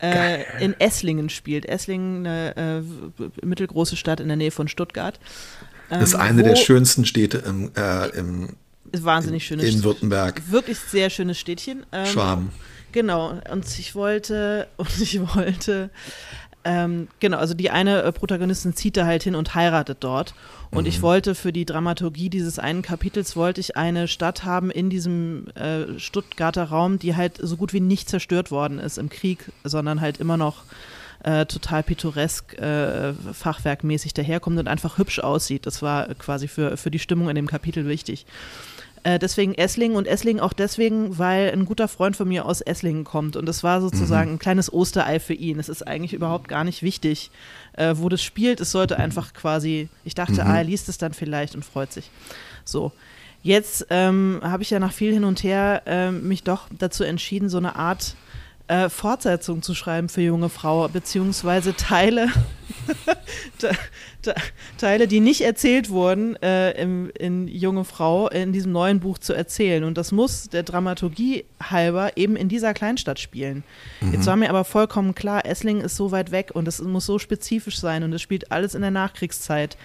äh, in Esslingen spielt. Esslingen, eine äh, mittelgroße Stadt in der Nähe von Stuttgart. Ähm, das ist eine der schönsten Städte im, äh, im wahnsinnig schönes In Württemberg. Wirklich sehr schönes Städtchen. Ähm, Schwaben. Genau. Und ich wollte, (laughs) und ich wollte Ähm, genau, also die eine äh, Protagonistin zieht da halt hin und heiratet dort. Und mhm. ich wollte für die Dramaturgie dieses einen Kapitels, wollte ich eine Stadt haben in diesem äh, Stuttgarter Raum, die halt so gut wie nicht zerstört worden ist im Krieg, sondern halt immer noch äh, total pittoresk, äh, fachwerkmäßig daherkommt und einfach hübsch aussieht. Das war quasi für, für die Stimmung in dem Kapitel wichtig. Äh, deswegen Esslingen und Esslingen auch deswegen, weil ein guter Freund von mir aus Esslingen kommt und das war sozusagen mhm. ein kleines Osterei für ihn. Es ist eigentlich überhaupt gar nicht wichtig, äh, wo das spielt. Es sollte einfach quasi, ich dachte, mhm. ah, er liest es dann vielleicht und freut sich. So. Jetzt ähm, habe ich ja nach viel hin und her äh, mich doch dazu entschieden, so eine Art äh, Fortsetzung zu schreiben für junge Frau, beziehungsweise Teile, (laughs) Teile, die nicht erzählt wurden, äh, im, in Junge Frau in diesem neuen Buch zu erzählen. Und das muss der Dramaturgie halber eben in dieser Kleinstadt spielen. Mhm. Jetzt war mir aber vollkommen klar, Esslingen ist so weit weg und es muss so spezifisch sein und es spielt alles in der Nachkriegszeit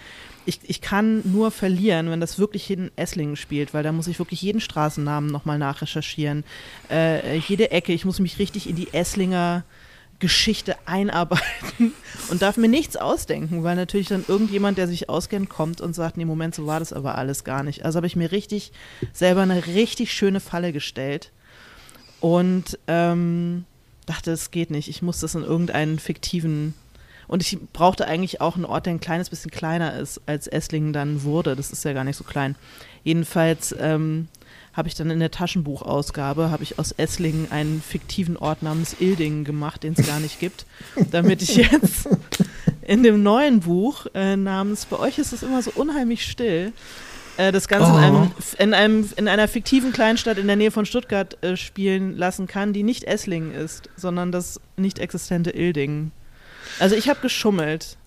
ich, ich kann nur verlieren, wenn das wirklich in Esslingen spielt, weil da muss ich wirklich jeden Straßennamen nochmal nachrecherchieren. Äh, jede Ecke, ich muss mich richtig in die Esslinger Geschichte einarbeiten (laughs) und darf mir nichts ausdenken, weil natürlich dann irgendjemand, der sich auskennt, kommt und sagt, nee, Moment, so war das aber alles gar nicht. Also habe ich mir richtig selber eine richtig schöne Falle gestellt und ähm, dachte, es geht nicht. Ich muss das in irgendeinen fiktiven und ich brauchte eigentlich auch einen Ort, der ein kleines bisschen kleiner ist, als Esslingen dann wurde. Das ist ja gar nicht so klein. Jedenfalls ähm, habe ich dann in der Taschenbuchausgabe, habe ich aus Esslingen einen fiktiven Ort namens Ildingen gemacht, den es gar nicht gibt, damit ich jetzt in dem neuen Buch äh, namens Bei euch ist es immer so unheimlich still, äh, das Ganze oh. in, einem, in, einem, in einer fiktiven Kleinstadt in der Nähe von Stuttgart äh, spielen lassen kann, die nicht Esslingen ist, sondern das nicht existente Ildingen. Also ich habe geschummelt.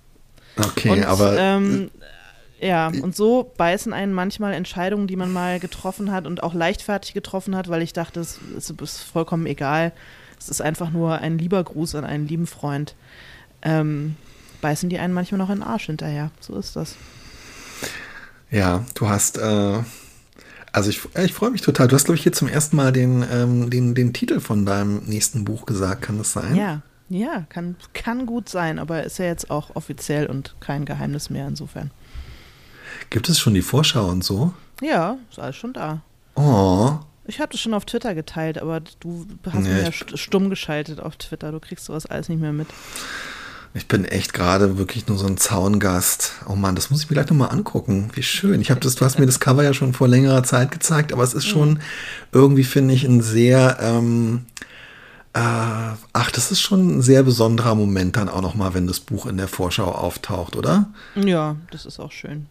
Okay, und, aber. Ähm, ja, und so beißen einen manchmal Entscheidungen, die man mal getroffen hat und auch leichtfertig getroffen hat, weil ich dachte, es ist vollkommen egal. Es ist einfach nur ein lieber Gruß an einen lieben Freund. Ähm, beißen die einen manchmal noch in den Arsch hinterher. So ist das. Ja, du hast, äh, also ich, ich freue mich total. Du hast, glaube ich, hier zum ersten Mal den, ähm, den, den Titel von deinem nächsten Buch gesagt, kann das sein? Ja, ja, kann, kann gut sein, aber ist ja jetzt auch offiziell und kein Geheimnis mehr insofern. Gibt es schon die Vorschau und so? Ja, ist alles schon da. Oh. Ich habe das schon auf Twitter geteilt, aber du hast nee, mir ja stumm geschaltet auf Twitter. Du kriegst sowas alles nicht mehr mit. Ich bin echt gerade wirklich nur so ein Zaungast. Oh Mann, das muss ich mir gleich nochmal angucken. Wie schön. Ich habe das, du hast mir das Cover ja schon vor längerer Zeit gezeigt, aber es ist schon mhm. irgendwie, finde ich, ein sehr ähm, äh, ach, das ist schon ein sehr besonderer Moment dann auch nochmal, wenn das Buch in der Vorschau auftaucht, oder? Ja, das ist auch schön.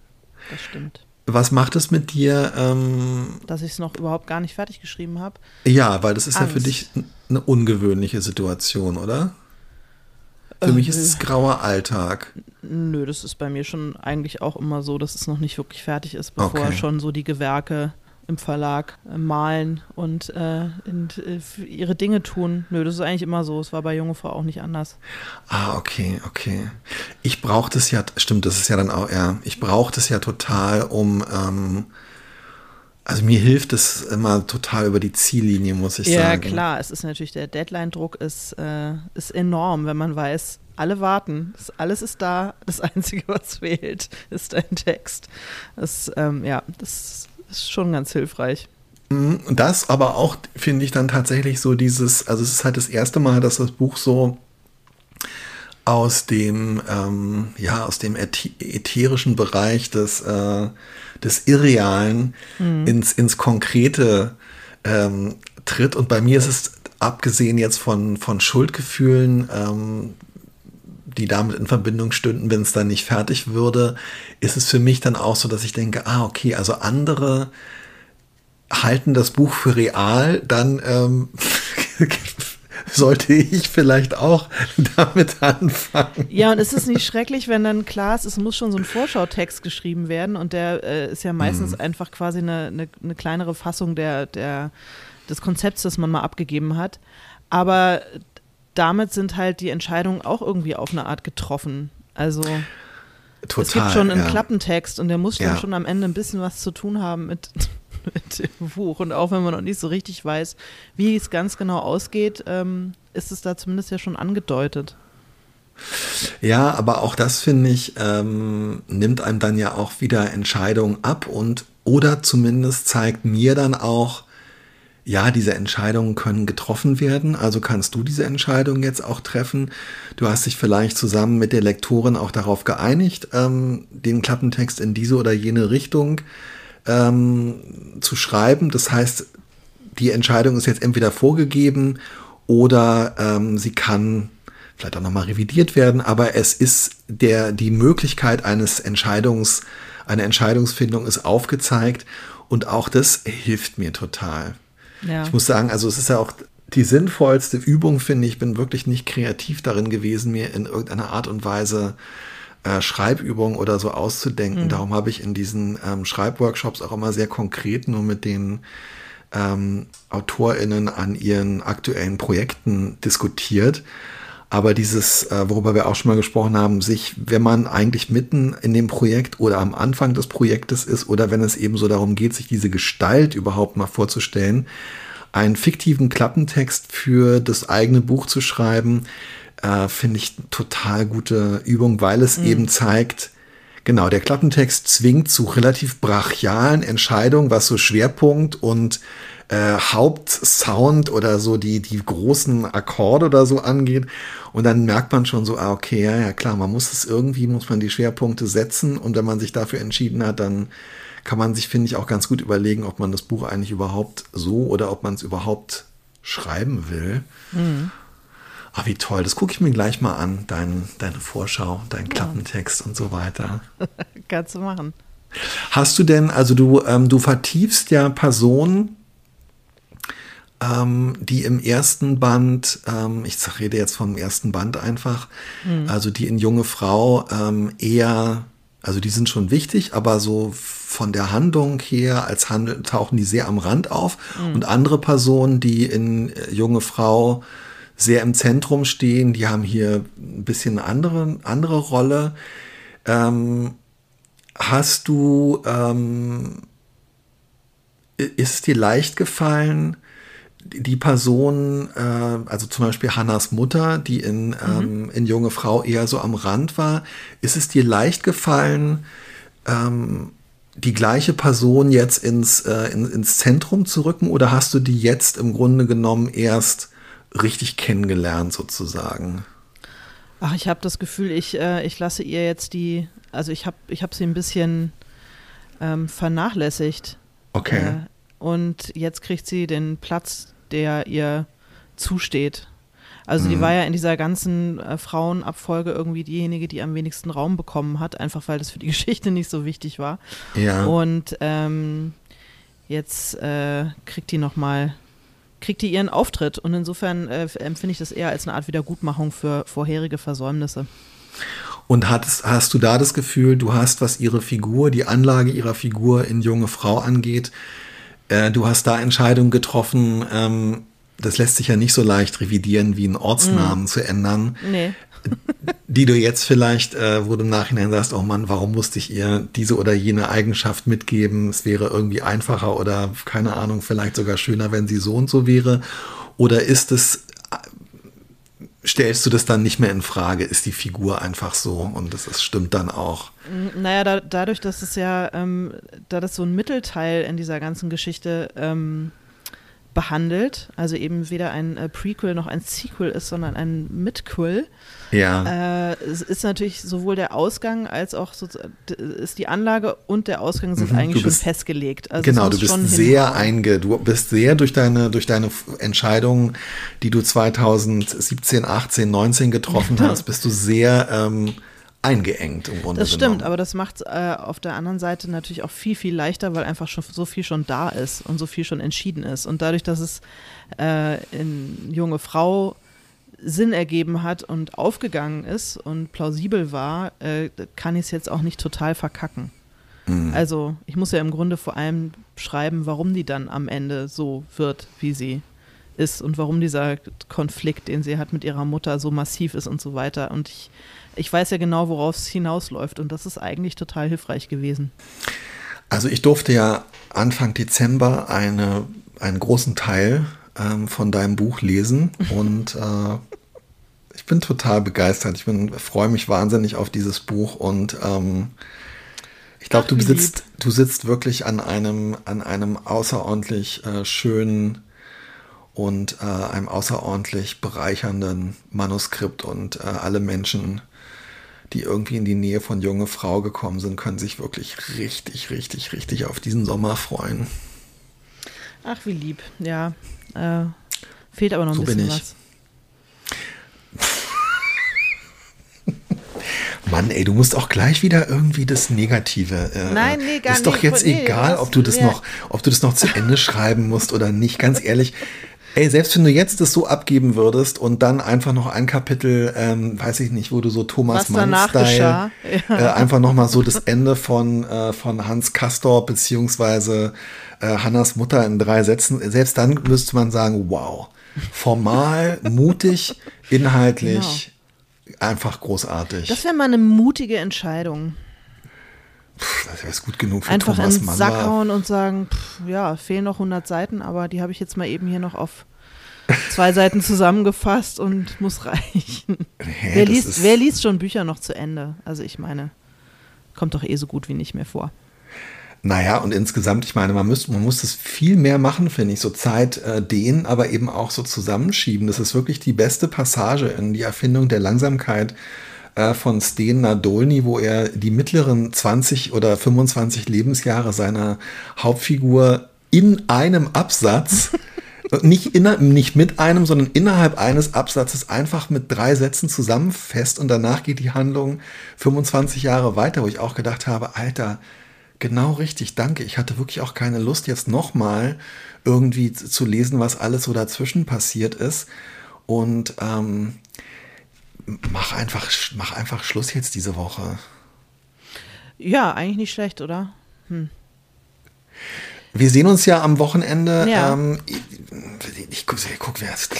Das stimmt. Was macht es mit dir? Ähm, Dass ich es noch überhaupt gar nicht fertig geschrieben habe? Ja, weil das ist Angst. ja für dich eine ungewöhnliche Situation, oder? Für äh, mich ist es grauer Alltag. Nö, das ist bei mir schon eigentlich auch immer so, dass es noch nicht wirklich fertig ist, bevor okay. schon so die Gewerke im Verlag äh, malen und, äh, und äh, ihre Dinge tun. Nö, das ist eigentlich immer so. Es war bei Junge Frau auch nicht anders. Ah, okay, okay. Ich brauche das ja, stimmt, das ist ja dann auch, ja, ich brauche das ja total, um, ähm, also mir hilft es immer total über die Ziellinie, muss ich ja, sagen. Ja, klar, es ist natürlich, der Deadline-Druck ist, äh, ist enorm, wenn man weiß, alle warten, das, alles ist da, das (laughs) Einzige, was fehlt, ist ein Text. Das, ähm, ja, das ist schon ganz hilfreich. Mhm, das aber auch, finde ich, dann tatsächlich so dieses, also es ist halt das erste Mal, dass das Buch so aus dem, ähm, ja, aus dem ätherischen Bereich des, äh, des Irrealen mhm. ins, ins Konkrete ähm, tritt. Und bei mir ist es, abgesehen jetzt von, von Schuldgefühlen, ähm, die damit in Verbindung stünden, wenn es dann nicht fertig würde, ist es für mich dann auch so, dass ich denke, ah, okay, also andere halten das Buch für real, dann ähm, (laughs) sollte ich vielleicht auch (laughs) damit anfangen. Ja, und ist es nicht schrecklich, wenn dann klar ist, es muss schon so ein Vorschautext geschrieben werden und der äh, ist ja meistens mhm. einfach quasi eine, eine, eine, kleinere Fassung der, der, des Konzepts, das man mal abgegeben hat. Aber damit sind halt die Entscheidungen auch irgendwie auf eine Art getroffen. Also Total, es gibt schon einen ja. Klappentext und der muss dann ja. schon am Ende ein bisschen was zu tun haben mit, (laughs) mit dem Buch. Und auch wenn man noch nicht so richtig weiß, wie es ganz genau ausgeht, ähm, ist es da zumindest ja schon angedeutet. Ja, aber auch das finde ich, ähm, nimmt einem dann ja auch wieder Entscheidungen ab und oder zumindest zeigt mir dann auch, ja, diese Entscheidungen können getroffen werden. Also kannst du diese Entscheidung jetzt auch treffen. Du hast dich vielleicht zusammen mit der Lektorin auch darauf geeinigt, ähm, den Klappentext in diese oder jene Richtung ähm, zu schreiben. Das heißt, die Entscheidung ist jetzt entweder vorgegeben oder ähm, sie kann vielleicht auch nochmal revidiert werden, aber es ist der, die Möglichkeit eines Entscheidungs, eine Entscheidungsfindung ist aufgezeigt und auch das hilft mir total. Ja. Ich muss sagen, also es ist ja auch die sinnvollste Übung, finde ich. bin wirklich nicht kreativ darin gewesen, mir in irgendeiner Art und Weise äh, Schreibübungen oder so auszudenken. Mhm. Darum habe ich in diesen ähm, Schreibworkshops auch immer sehr konkret nur mit den ähm, AutorInnen an ihren aktuellen Projekten diskutiert. Aber dieses, äh, worüber wir auch schon mal gesprochen haben, sich, wenn man eigentlich mitten in dem Projekt oder am Anfang des Projektes ist oder wenn es eben so darum geht, sich diese Gestalt überhaupt mal vorzustellen, einen fiktiven Klappentext für das eigene Buch zu schreiben, äh, finde ich total gute Übung, weil es mhm. eben zeigt, genau, der Klappentext zwingt zu relativ brachialen Entscheidungen, was so Schwerpunkt und äh, Hauptsound oder so die, die großen Akkorde oder so angeht. Und dann merkt man schon so, ah, okay, ja, ja, klar, man muss es irgendwie, muss man die Schwerpunkte setzen. Und wenn man sich dafür entschieden hat, dann kann man sich, finde ich, auch ganz gut überlegen, ob man das Buch eigentlich überhaupt so oder ob man es überhaupt schreiben will. Mhm. Ah, wie toll, das gucke ich mir gleich mal an, dein, deine Vorschau, dein Klappentext ja. und so weiter. (laughs) Kannst du machen. Hast du denn, also du, ähm, du vertiefst ja Personen, ähm, die im ersten Band, ähm, ich rede jetzt vom ersten Band einfach, mhm. also die in junge Frau ähm, eher, also die sind schon wichtig, aber so von der Handlung her als Handel tauchen die sehr am Rand auf mhm. und andere Personen, die in äh, junge Frau sehr im Zentrum stehen, die haben hier ein bisschen eine andere, andere Rolle. Ähm, hast du, ähm, ist es dir leicht gefallen, die Person, äh, also zum Beispiel Hannas Mutter, die in, mhm. ähm, in junge Frau eher so am Rand war, ist es dir leicht gefallen, ähm, die gleiche Person jetzt ins, äh, in, ins Zentrum zu rücken oder hast du die jetzt im Grunde genommen erst richtig kennengelernt sozusagen? Ach, ich habe das Gefühl, ich, äh, ich lasse ihr jetzt die, also ich habe ich hab sie ein bisschen ähm, vernachlässigt. Okay. Äh, und jetzt kriegt sie den Platz, der ihr zusteht. Also mhm. die war ja in dieser ganzen äh, Frauenabfolge irgendwie diejenige, die am wenigsten Raum bekommen hat, einfach weil das für die (laughs) Geschichte nicht so wichtig war. Ja. Und ähm, jetzt äh, kriegt die nochmal, kriegt die ihren Auftritt. Und insofern äh, empfinde ich das eher als eine Art Wiedergutmachung für vorherige Versäumnisse. Und hattest, hast du da das Gefühl, du hast, was ihre Figur, die Anlage ihrer Figur in junge Frau angeht, äh, du hast da Entscheidungen getroffen, ähm, das lässt sich ja nicht so leicht revidieren, wie einen Ortsnamen mm. zu ändern. Nee. die du jetzt vielleicht, äh, wo du im Nachhinein sagst, oh Mann, warum musste ich ihr diese oder jene Eigenschaft mitgeben? Es wäre irgendwie einfacher oder keine Ahnung, vielleicht sogar schöner, wenn sie so und so wäre. Oder ist es stellst du das dann nicht mehr in Frage? Ist die Figur einfach so und das ist, stimmt dann auch? Naja, da, dadurch, dass es ja, ähm, da das so ein Mittelteil in dieser ganzen Geschichte ähm, behandelt, also eben weder ein äh, Prequel noch ein Sequel ist, sondern ein Midquel. Ja. Äh, es ist natürlich sowohl der Ausgang als auch so, ist die Anlage und der Ausgang sind mhm, eigentlich bist, schon festgelegt. Also genau, du bist sehr einge, du bist sehr durch deine durch deine Entscheidungen, die du 2017, 18, 19 getroffen (laughs) hast, bist du sehr ähm, eingeengt im Grunde Das stimmt, genommen. aber das macht es äh, auf der anderen Seite natürlich auch viel, viel leichter, weil einfach schon so viel schon da ist und so viel schon entschieden ist. Und dadurch, dass es äh, in junge Frau Sinn ergeben hat und aufgegangen ist und plausibel war, äh, kann ich es jetzt auch nicht total verkacken. Mhm. Also ich muss ja im Grunde vor allem schreiben, warum die dann am Ende so wird, wie sie ist und warum dieser Konflikt, den sie hat mit ihrer Mutter, so massiv ist und so weiter. Und ich ich weiß ja genau, worauf es hinausläuft und das ist eigentlich total hilfreich gewesen. Also ich durfte ja Anfang Dezember eine, einen großen Teil ähm, von deinem Buch lesen und äh, ich bin total begeistert. Ich freue mich wahnsinnig auf dieses Buch und ähm, ich glaube, du sitzt, du sitzt wirklich an einem, an einem außerordentlich äh, schönen und äh, einem außerordentlich bereichernden Manuskript und äh, alle Menschen, die irgendwie in die Nähe von junge Frau gekommen sind, können sich wirklich richtig, richtig, richtig auf diesen Sommer freuen. Ach, wie lieb, ja. Äh, fehlt aber noch ein so bisschen was. (laughs) Mann, ey, du musst auch gleich wieder irgendwie das Negative. Äh, Nein, nee, gar nicht. Ist doch jetzt nee, egal, ob du das ja. noch, ob du das noch zu Ende (laughs) schreiben musst oder nicht. Ganz ehrlich. Ey, selbst wenn du jetzt das so abgeben würdest und dann einfach noch ein Kapitel, ähm, weiß ich nicht, wo du so Thomas Mann-Style, ja. äh, einfach nochmal so das Ende von, äh, von Hans Castor beziehungsweise äh, Hannas Mutter in drei Sätzen, selbst dann müsste man sagen, wow, formal, (laughs) mutig, inhaltlich, einfach großartig. Das wäre mal eine mutige Entscheidung. Puh, das wäre gut genug für Einfach Thomas in den Sack hauen und sagen, pff, ja, fehlen noch 100 Seiten, aber die habe ich jetzt mal eben hier noch auf zwei Seiten zusammengefasst und muss reichen. (laughs) Hä, wer, liest, wer liest schon Bücher noch zu Ende? Also ich meine, kommt doch eh so gut wie nicht mehr vor. Naja, und insgesamt, ich meine, man, muss, man muss das viel mehr machen, finde ich. So Zeit äh, dehnen, aber eben auch so zusammenschieben. Das ist wirklich die beste Passage in die Erfindung der Langsamkeit äh, von Sten Nadolny, wo er die mittleren 20 oder 25 Lebensjahre seiner Hauptfigur in einem Absatz (laughs) nicht, inner, nicht mit einem, sondern innerhalb eines Absatzes einfach mit drei Sätzen zusammenfasst und danach geht die Handlung 25 Jahre weiter, wo ich auch gedacht habe, Alter, Genau richtig, danke. Ich hatte wirklich auch keine Lust, jetzt nochmal irgendwie zu lesen, was alles so dazwischen passiert ist. Und ähm, mach, einfach, mach einfach Schluss jetzt diese Woche. Ja, eigentlich nicht schlecht, oder? Hm. Wir sehen uns ja am Wochenende. Ja. Ähm, ich, ich, guck, guck wer ist.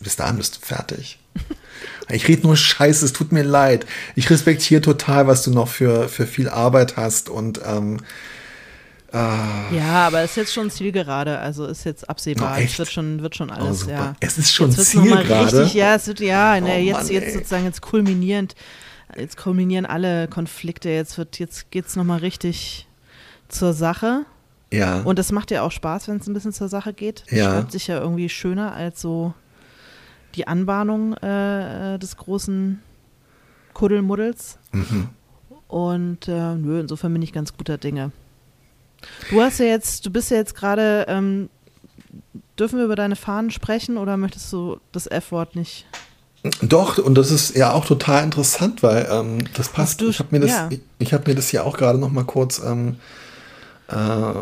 Bis dahin bist du fertig. (laughs) Ich rede nur Scheiße, es tut mir leid. Ich respektiere total, was du noch für, für viel Arbeit hast und ähm, äh, ja, aber es ist jetzt schon Zielgerade, also ist jetzt absehbar. Oh, es wird schon, wird schon alles, oh, ja. Es ist schon Zielgerade. Ja, es wird, ja, ne, oh, jetzt, Mann, jetzt sozusagen jetzt kulminierend, jetzt kulminieren alle Konflikte, jetzt wird, jetzt geht's nochmal richtig zur Sache. Ja. Und das macht ja auch Spaß, wenn es ein bisschen zur Sache geht. Das ja. schreibt sich ja irgendwie schöner als so die Anbahnung äh, des großen Kuddelmuddels. Mhm. Und äh, nö, insofern bin ich ganz guter Dinge. Du hast ja jetzt, du bist ja jetzt gerade, ähm, dürfen wir über deine Fahnen sprechen oder möchtest du das F-Wort nicht? Doch, und das ist ja auch total interessant, weil ähm, das passt. Du, ich habe mir, das, ja. ich, ich hab mir das ja auch gerade noch mal kurz ähm, äh,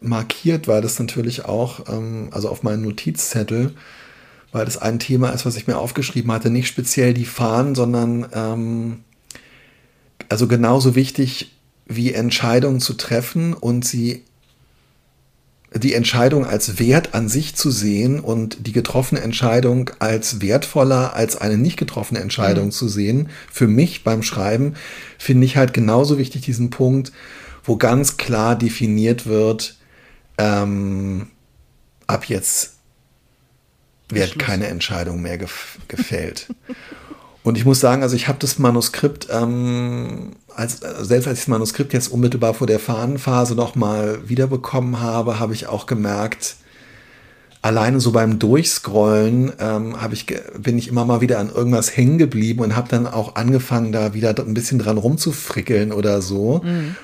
markiert, weil das natürlich auch, ähm, also auf meinen Notizzettel, weil das ein Thema ist, was ich mir aufgeschrieben hatte, nicht speziell die Fahnen, sondern ähm, also genauso wichtig wie Entscheidungen zu treffen und sie die Entscheidung als Wert an sich zu sehen und die getroffene Entscheidung als wertvoller als eine nicht getroffene Entscheidung mhm. zu sehen, für mich beim Schreiben, finde ich halt genauso wichtig diesen Punkt, wo ganz klar definiert wird, ähm, ab jetzt wird keine Entscheidung mehr gef gefällt. Und ich muss sagen, also ich habe das Manuskript, ähm, als, selbst als ich das Manuskript jetzt unmittelbar vor der Fahnenphase nochmal wiederbekommen habe, habe ich auch gemerkt, alleine so beim Durchscrollen ähm, ich, bin ich immer mal wieder an irgendwas hängen geblieben und habe dann auch angefangen, da wieder ein bisschen dran rumzufrickeln oder so. Mhm.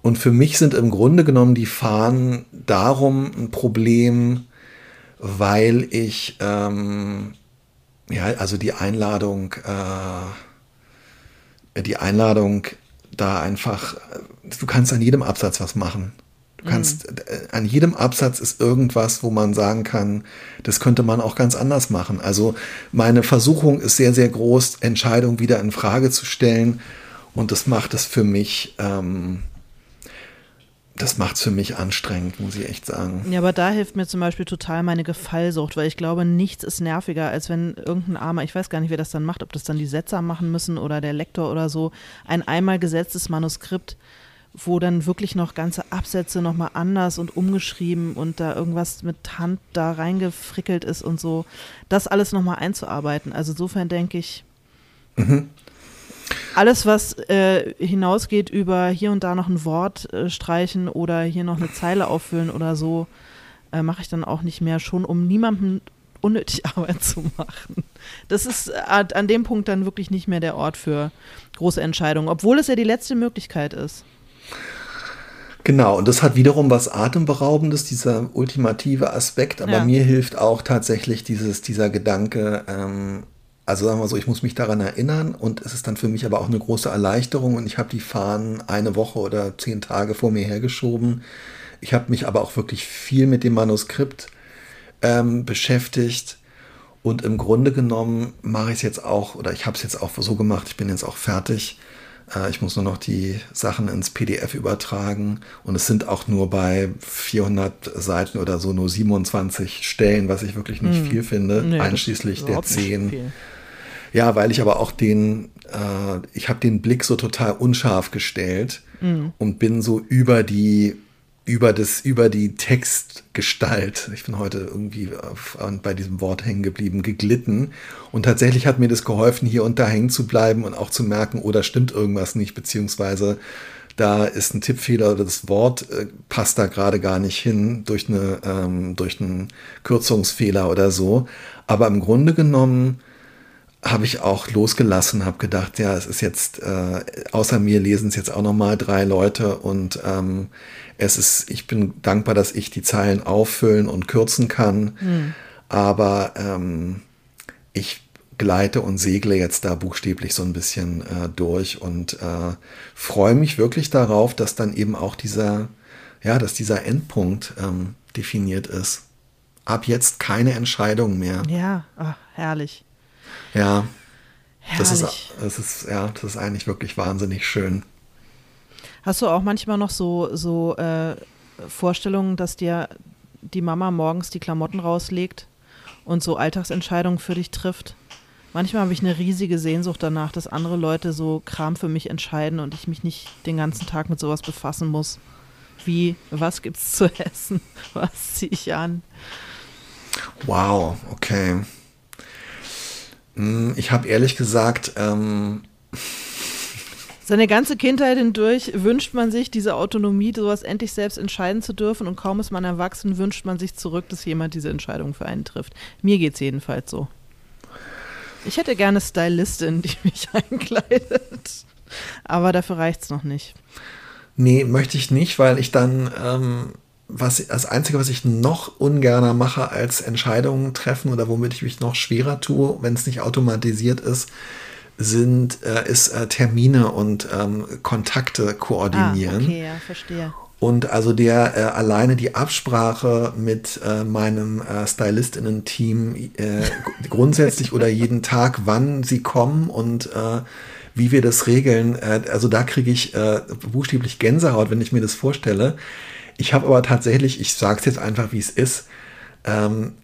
Und für mich sind im Grunde genommen die Fahnen darum ein Problem, weil ich ähm, ja also die Einladung äh, die Einladung da einfach du kannst an jedem Absatz was machen. Du kannst mhm. Äh, an jedem Absatz ist irgendwas, wo man sagen kann, das könnte man auch ganz anders machen. Also meine Versuchung ist sehr sehr groß, Entscheidungen wieder in Frage zu stellen und das macht es für mich ähm, das macht es für mich anstrengend, muss ich echt sagen. Ja, aber da hilft mir zum Beispiel total meine Gefallsucht, weil ich glaube, nichts ist nerviger, als wenn irgendein Armer, ich weiß gar nicht, wer das dann macht, ob das dann die Setzer machen müssen oder der Lektor oder so, ein einmal gesetztes Manuskript wo dann wirklich noch ganze Absätze nochmal anders und umgeschrieben und da irgendwas mit Hand da reingefrickelt ist und so, das alles nochmal einzuarbeiten. Also insofern denke ich, mhm. Alles, was äh, hinausgeht über hier und da noch ein Wort äh, streichen oder hier noch eine Zeile auffüllen oder so, äh, mache ich dann auch nicht mehr, schon um niemandem unnötig (laughs) Arbeit zu machen. Das ist äh, an dem Punkt dann wirklich nicht mehr der Ort für große Entscheidungen, obwohl es ja die letzte Möglichkeit ist. Genau, und das hat wiederum was Atemberaubendes, dieser ultimative Aspekt, aber ja. mir hilft auch tatsächlich dieses, dieser Gedanke, ähm, also sagen wir so, ich muss mich daran erinnern und es ist dann für mich aber auch eine große Erleichterung und ich habe die Fahnen eine Woche oder zehn Tage vor mir hergeschoben. Ich habe mich aber auch wirklich viel mit dem Manuskript ähm, beschäftigt und im Grunde genommen mache ich es jetzt auch, oder ich habe es jetzt auch so gemacht, ich bin jetzt auch fertig ich muss nur noch die Sachen ins PDF übertragen und es sind auch nur bei 400 Seiten oder so nur 27 Stellen, was ich wirklich nicht hm. viel finde, nee, einschließlich der 10. Ja, weil ich aber auch den, äh, ich habe den Blick so total unscharf gestellt hm. und bin so über die über das, über die Textgestalt. Ich bin heute irgendwie auf, bei diesem Wort hängen geblieben, geglitten. Und tatsächlich hat mir das geholfen, hier und da hängen zu bleiben und auch zu merken, oder oh, stimmt irgendwas nicht, beziehungsweise da ist ein Tippfehler oder das Wort äh, passt da gerade gar nicht hin durch, eine, ähm, durch einen Kürzungsfehler oder so. Aber im Grunde genommen habe ich auch losgelassen, habe gedacht, ja, es ist jetzt, äh, außer mir lesen es jetzt auch noch mal drei Leute und ähm, es ist, ich bin dankbar, dass ich die Zeilen auffüllen und kürzen kann, mhm. aber ähm, ich gleite und segle jetzt da buchstäblich so ein bisschen äh, durch und äh, freue mich wirklich darauf, dass dann eben auch dieser, ja, dass dieser Endpunkt ähm, definiert ist. Ab jetzt keine Entscheidung mehr. Ja, ach, herrlich. Ja, das ist, das ist, ja, das ist eigentlich wirklich wahnsinnig schön. Hast du auch manchmal noch so, so äh, Vorstellungen, dass dir die Mama morgens die Klamotten rauslegt und so Alltagsentscheidungen für dich trifft? Manchmal habe ich eine riesige Sehnsucht danach, dass andere Leute so Kram für mich entscheiden und ich mich nicht den ganzen Tag mit sowas befassen muss. Wie, was gibt's zu (laughs) essen? Was ziehe ich an? Wow, okay. Hm, ich habe ehrlich gesagt, ähm, seine ganze Kindheit hindurch wünscht man sich diese Autonomie, sowas endlich selbst entscheiden zu dürfen und kaum ist man erwachsen, wünscht man sich zurück, dass jemand diese Entscheidung für einen trifft. Mir geht es jedenfalls so. Ich hätte gerne Stylistin, die (laughs) mich einkleidet. Aber dafür reicht es noch nicht. Nee, möchte ich nicht, weil ich dann ähm, was, das Einzige, was ich noch ungerner mache als Entscheidungen treffen oder womit ich mich noch schwerer tue, wenn es nicht automatisiert ist, sind, äh, ist äh, Termine und ähm, Kontakte koordinieren. Ah, okay, ja, verstehe. Und also der äh, alleine die Absprache mit äh, meinem äh, Stylistinnen-Team äh, grundsätzlich oder jeden (laughs) Tag, wann sie kommen und äh, wie wir das regeln, äh, also da kriege ich äh, buchstäblich Gänsehaut, wenn ich mir das vorstelle. Ich habe aber tatsächlich, ich sage es jetzt einfach, wie es ist, ähm,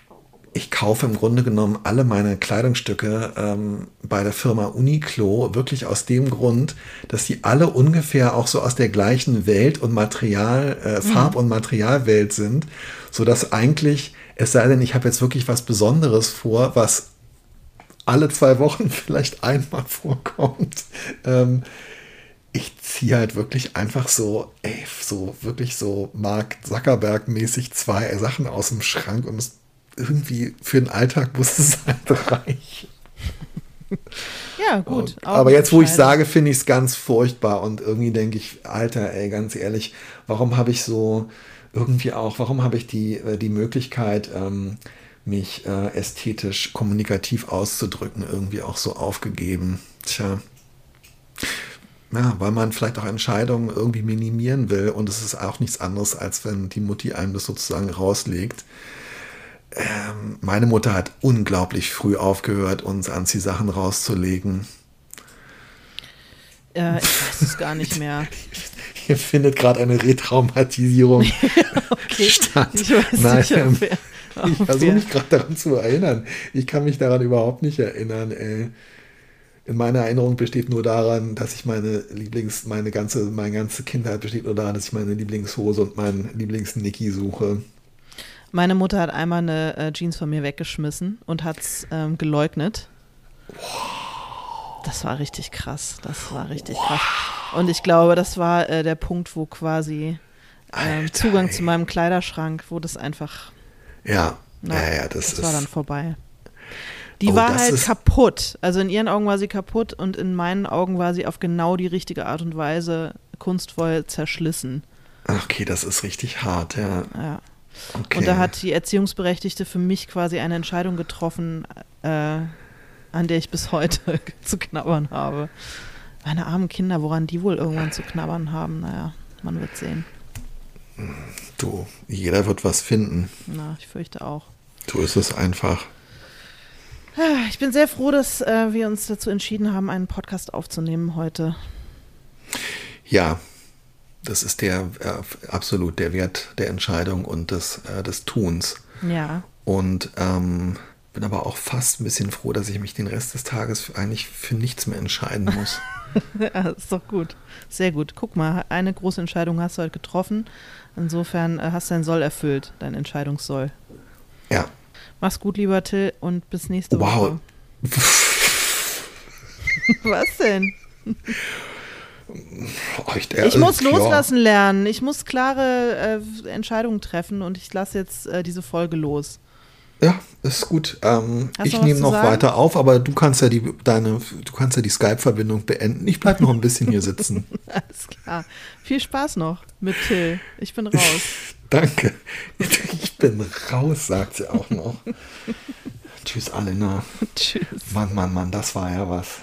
ich kaufe im Grunde genommen alle meine Kleidungsstücke ähm, bei der Firma Uniqlo wirklich aus dem Grund, dass die alle ungefähr auch so aus der gleichen Welt und Material, äh, mhm. Farb- und Materialwelt sind, so dass eigentlich, es sei denn, ich habe jetzt wirklich was Besonderes vor, was alle zwei Wochen (laughs) vielleicht einmal vorkommt, ähm, ich ziehe halt wirklich einfach so, ey, so wirklich so Mark Zuckerberg-mäßig zwei Sachen aus dem Schrank und es irgendwie für den Alltag muss es halt reichen. Ja, gut. Und, aber jetzt, wo ich sage, finde ich es ganz furchtbar und irgendwie denke ich, Alter, ey, ganz ehrlich, warum habe ich so irgendwie auch, warum habe ich die, äh, die Möglichkeit, ähm, mich äh, ästhetisch kommunikativ auszudrücken, irgendwie auch so aufgegeben? Tja ja, weil man vielleicht auch Entscheidungen irgendwie minimieren will und es ist auch nichts anderes, als wenn die Mutti einem das sozusagen rauslegt. Ähm, meine Mutter hat unglaublich früh aufgehört, uns Anziehsachen rauszulegen. Äh, ich weiß es gar nicht mehr. (laughs) Hier findet gerade eine Retraumatisierung (laughs) okay. (laughs) statt. Ich weiß Nein, nicht, ähm, ich versuche mich gerade daran zu erinnern. Ich kann mich daran überhaupt nicht erinnern. Ey. in meiner Erinnerung besteht nur daran, dass ich meine Lieblings, meine ganze, meine ganze Kindheit besteht nur daran, dass ich meine Lieblingshose und meinen Lieblings-Niki suche. Meine Mutter hat einmal eine äh, Jeans von mir weggeschmissen und hat es ähm, geleugnet. Das war richtig krass. Das war richtig krass. Und ich glaube, das war äh, der Punkt, wo quasi ähm, Zugang ey. zu meinem Kleiderschrank, wo das einfach. Ja, na, ja, ja, das, das war dann vorbei. Die oh, war halt kaputt. Also in ihren Augen war sie kaputt und in meinen Augen war sie auf genau die richtige Art und Weise kunstvoll zerschlissen. Okay, das ist richtig hart, ja. Ja. Okay. Und da hat die Erziehungsberechtigte für mich quasi eine Entscheidung getroffen, äh, an der ich bis heute (laughs) zu knabbern habe. Meine armen Kinder, woran die wohl irgendwann zu knabbern haben, naja, man wird sehen. Du, jeder wird was finden. Na, ich fürchte auch. So ist es einfach. Ich bin sehr froh, dass äh, wir uns dazu entschieden haben, einen Podcast aufzunehmen heute. Ja, das ist der äh, absolut der Wert der Entscheidung und des, äh, des Tuns. Ja. Und ähm, bin aber auch fast ein bisschen froh, dass ich mich den Rest des Tages eigentlich für nichts mehr entscheiden muss. (laughs) ja, ist doch gut. Sehr gut. Guck mal, eine große Entscheidung hast du heute getroffen. Insofern äh, hast du dein Soll erfüllt, dein Entscheidungssoll. Ja. Mach's gut, lieber Till, und bis nächste wow. Woche. (laughs) Was denn? (laughs) Ich, ich muss klar. loslassen lernen. Ich muss klare äh, Entscheidungen treffen und ich lasse jetzt äh, diese Folge los. Ja, ist gut. Ähm, ich nehme noch sagen? weiter auf, aber du kannst ja die deine, du kannst ja die Skype-Verbindung beenden. Ich bleibe noch ein bisschen hier sitzen. (laughs) Alles klar. Viel Spaß noch mit Till. Ich bin raus. (laughs) Danke. Ich bin raus, sagt sie auch noch. (laughs) Tschüss, Alena. Tschüss. Mann, Mann, Mann, das war ja was.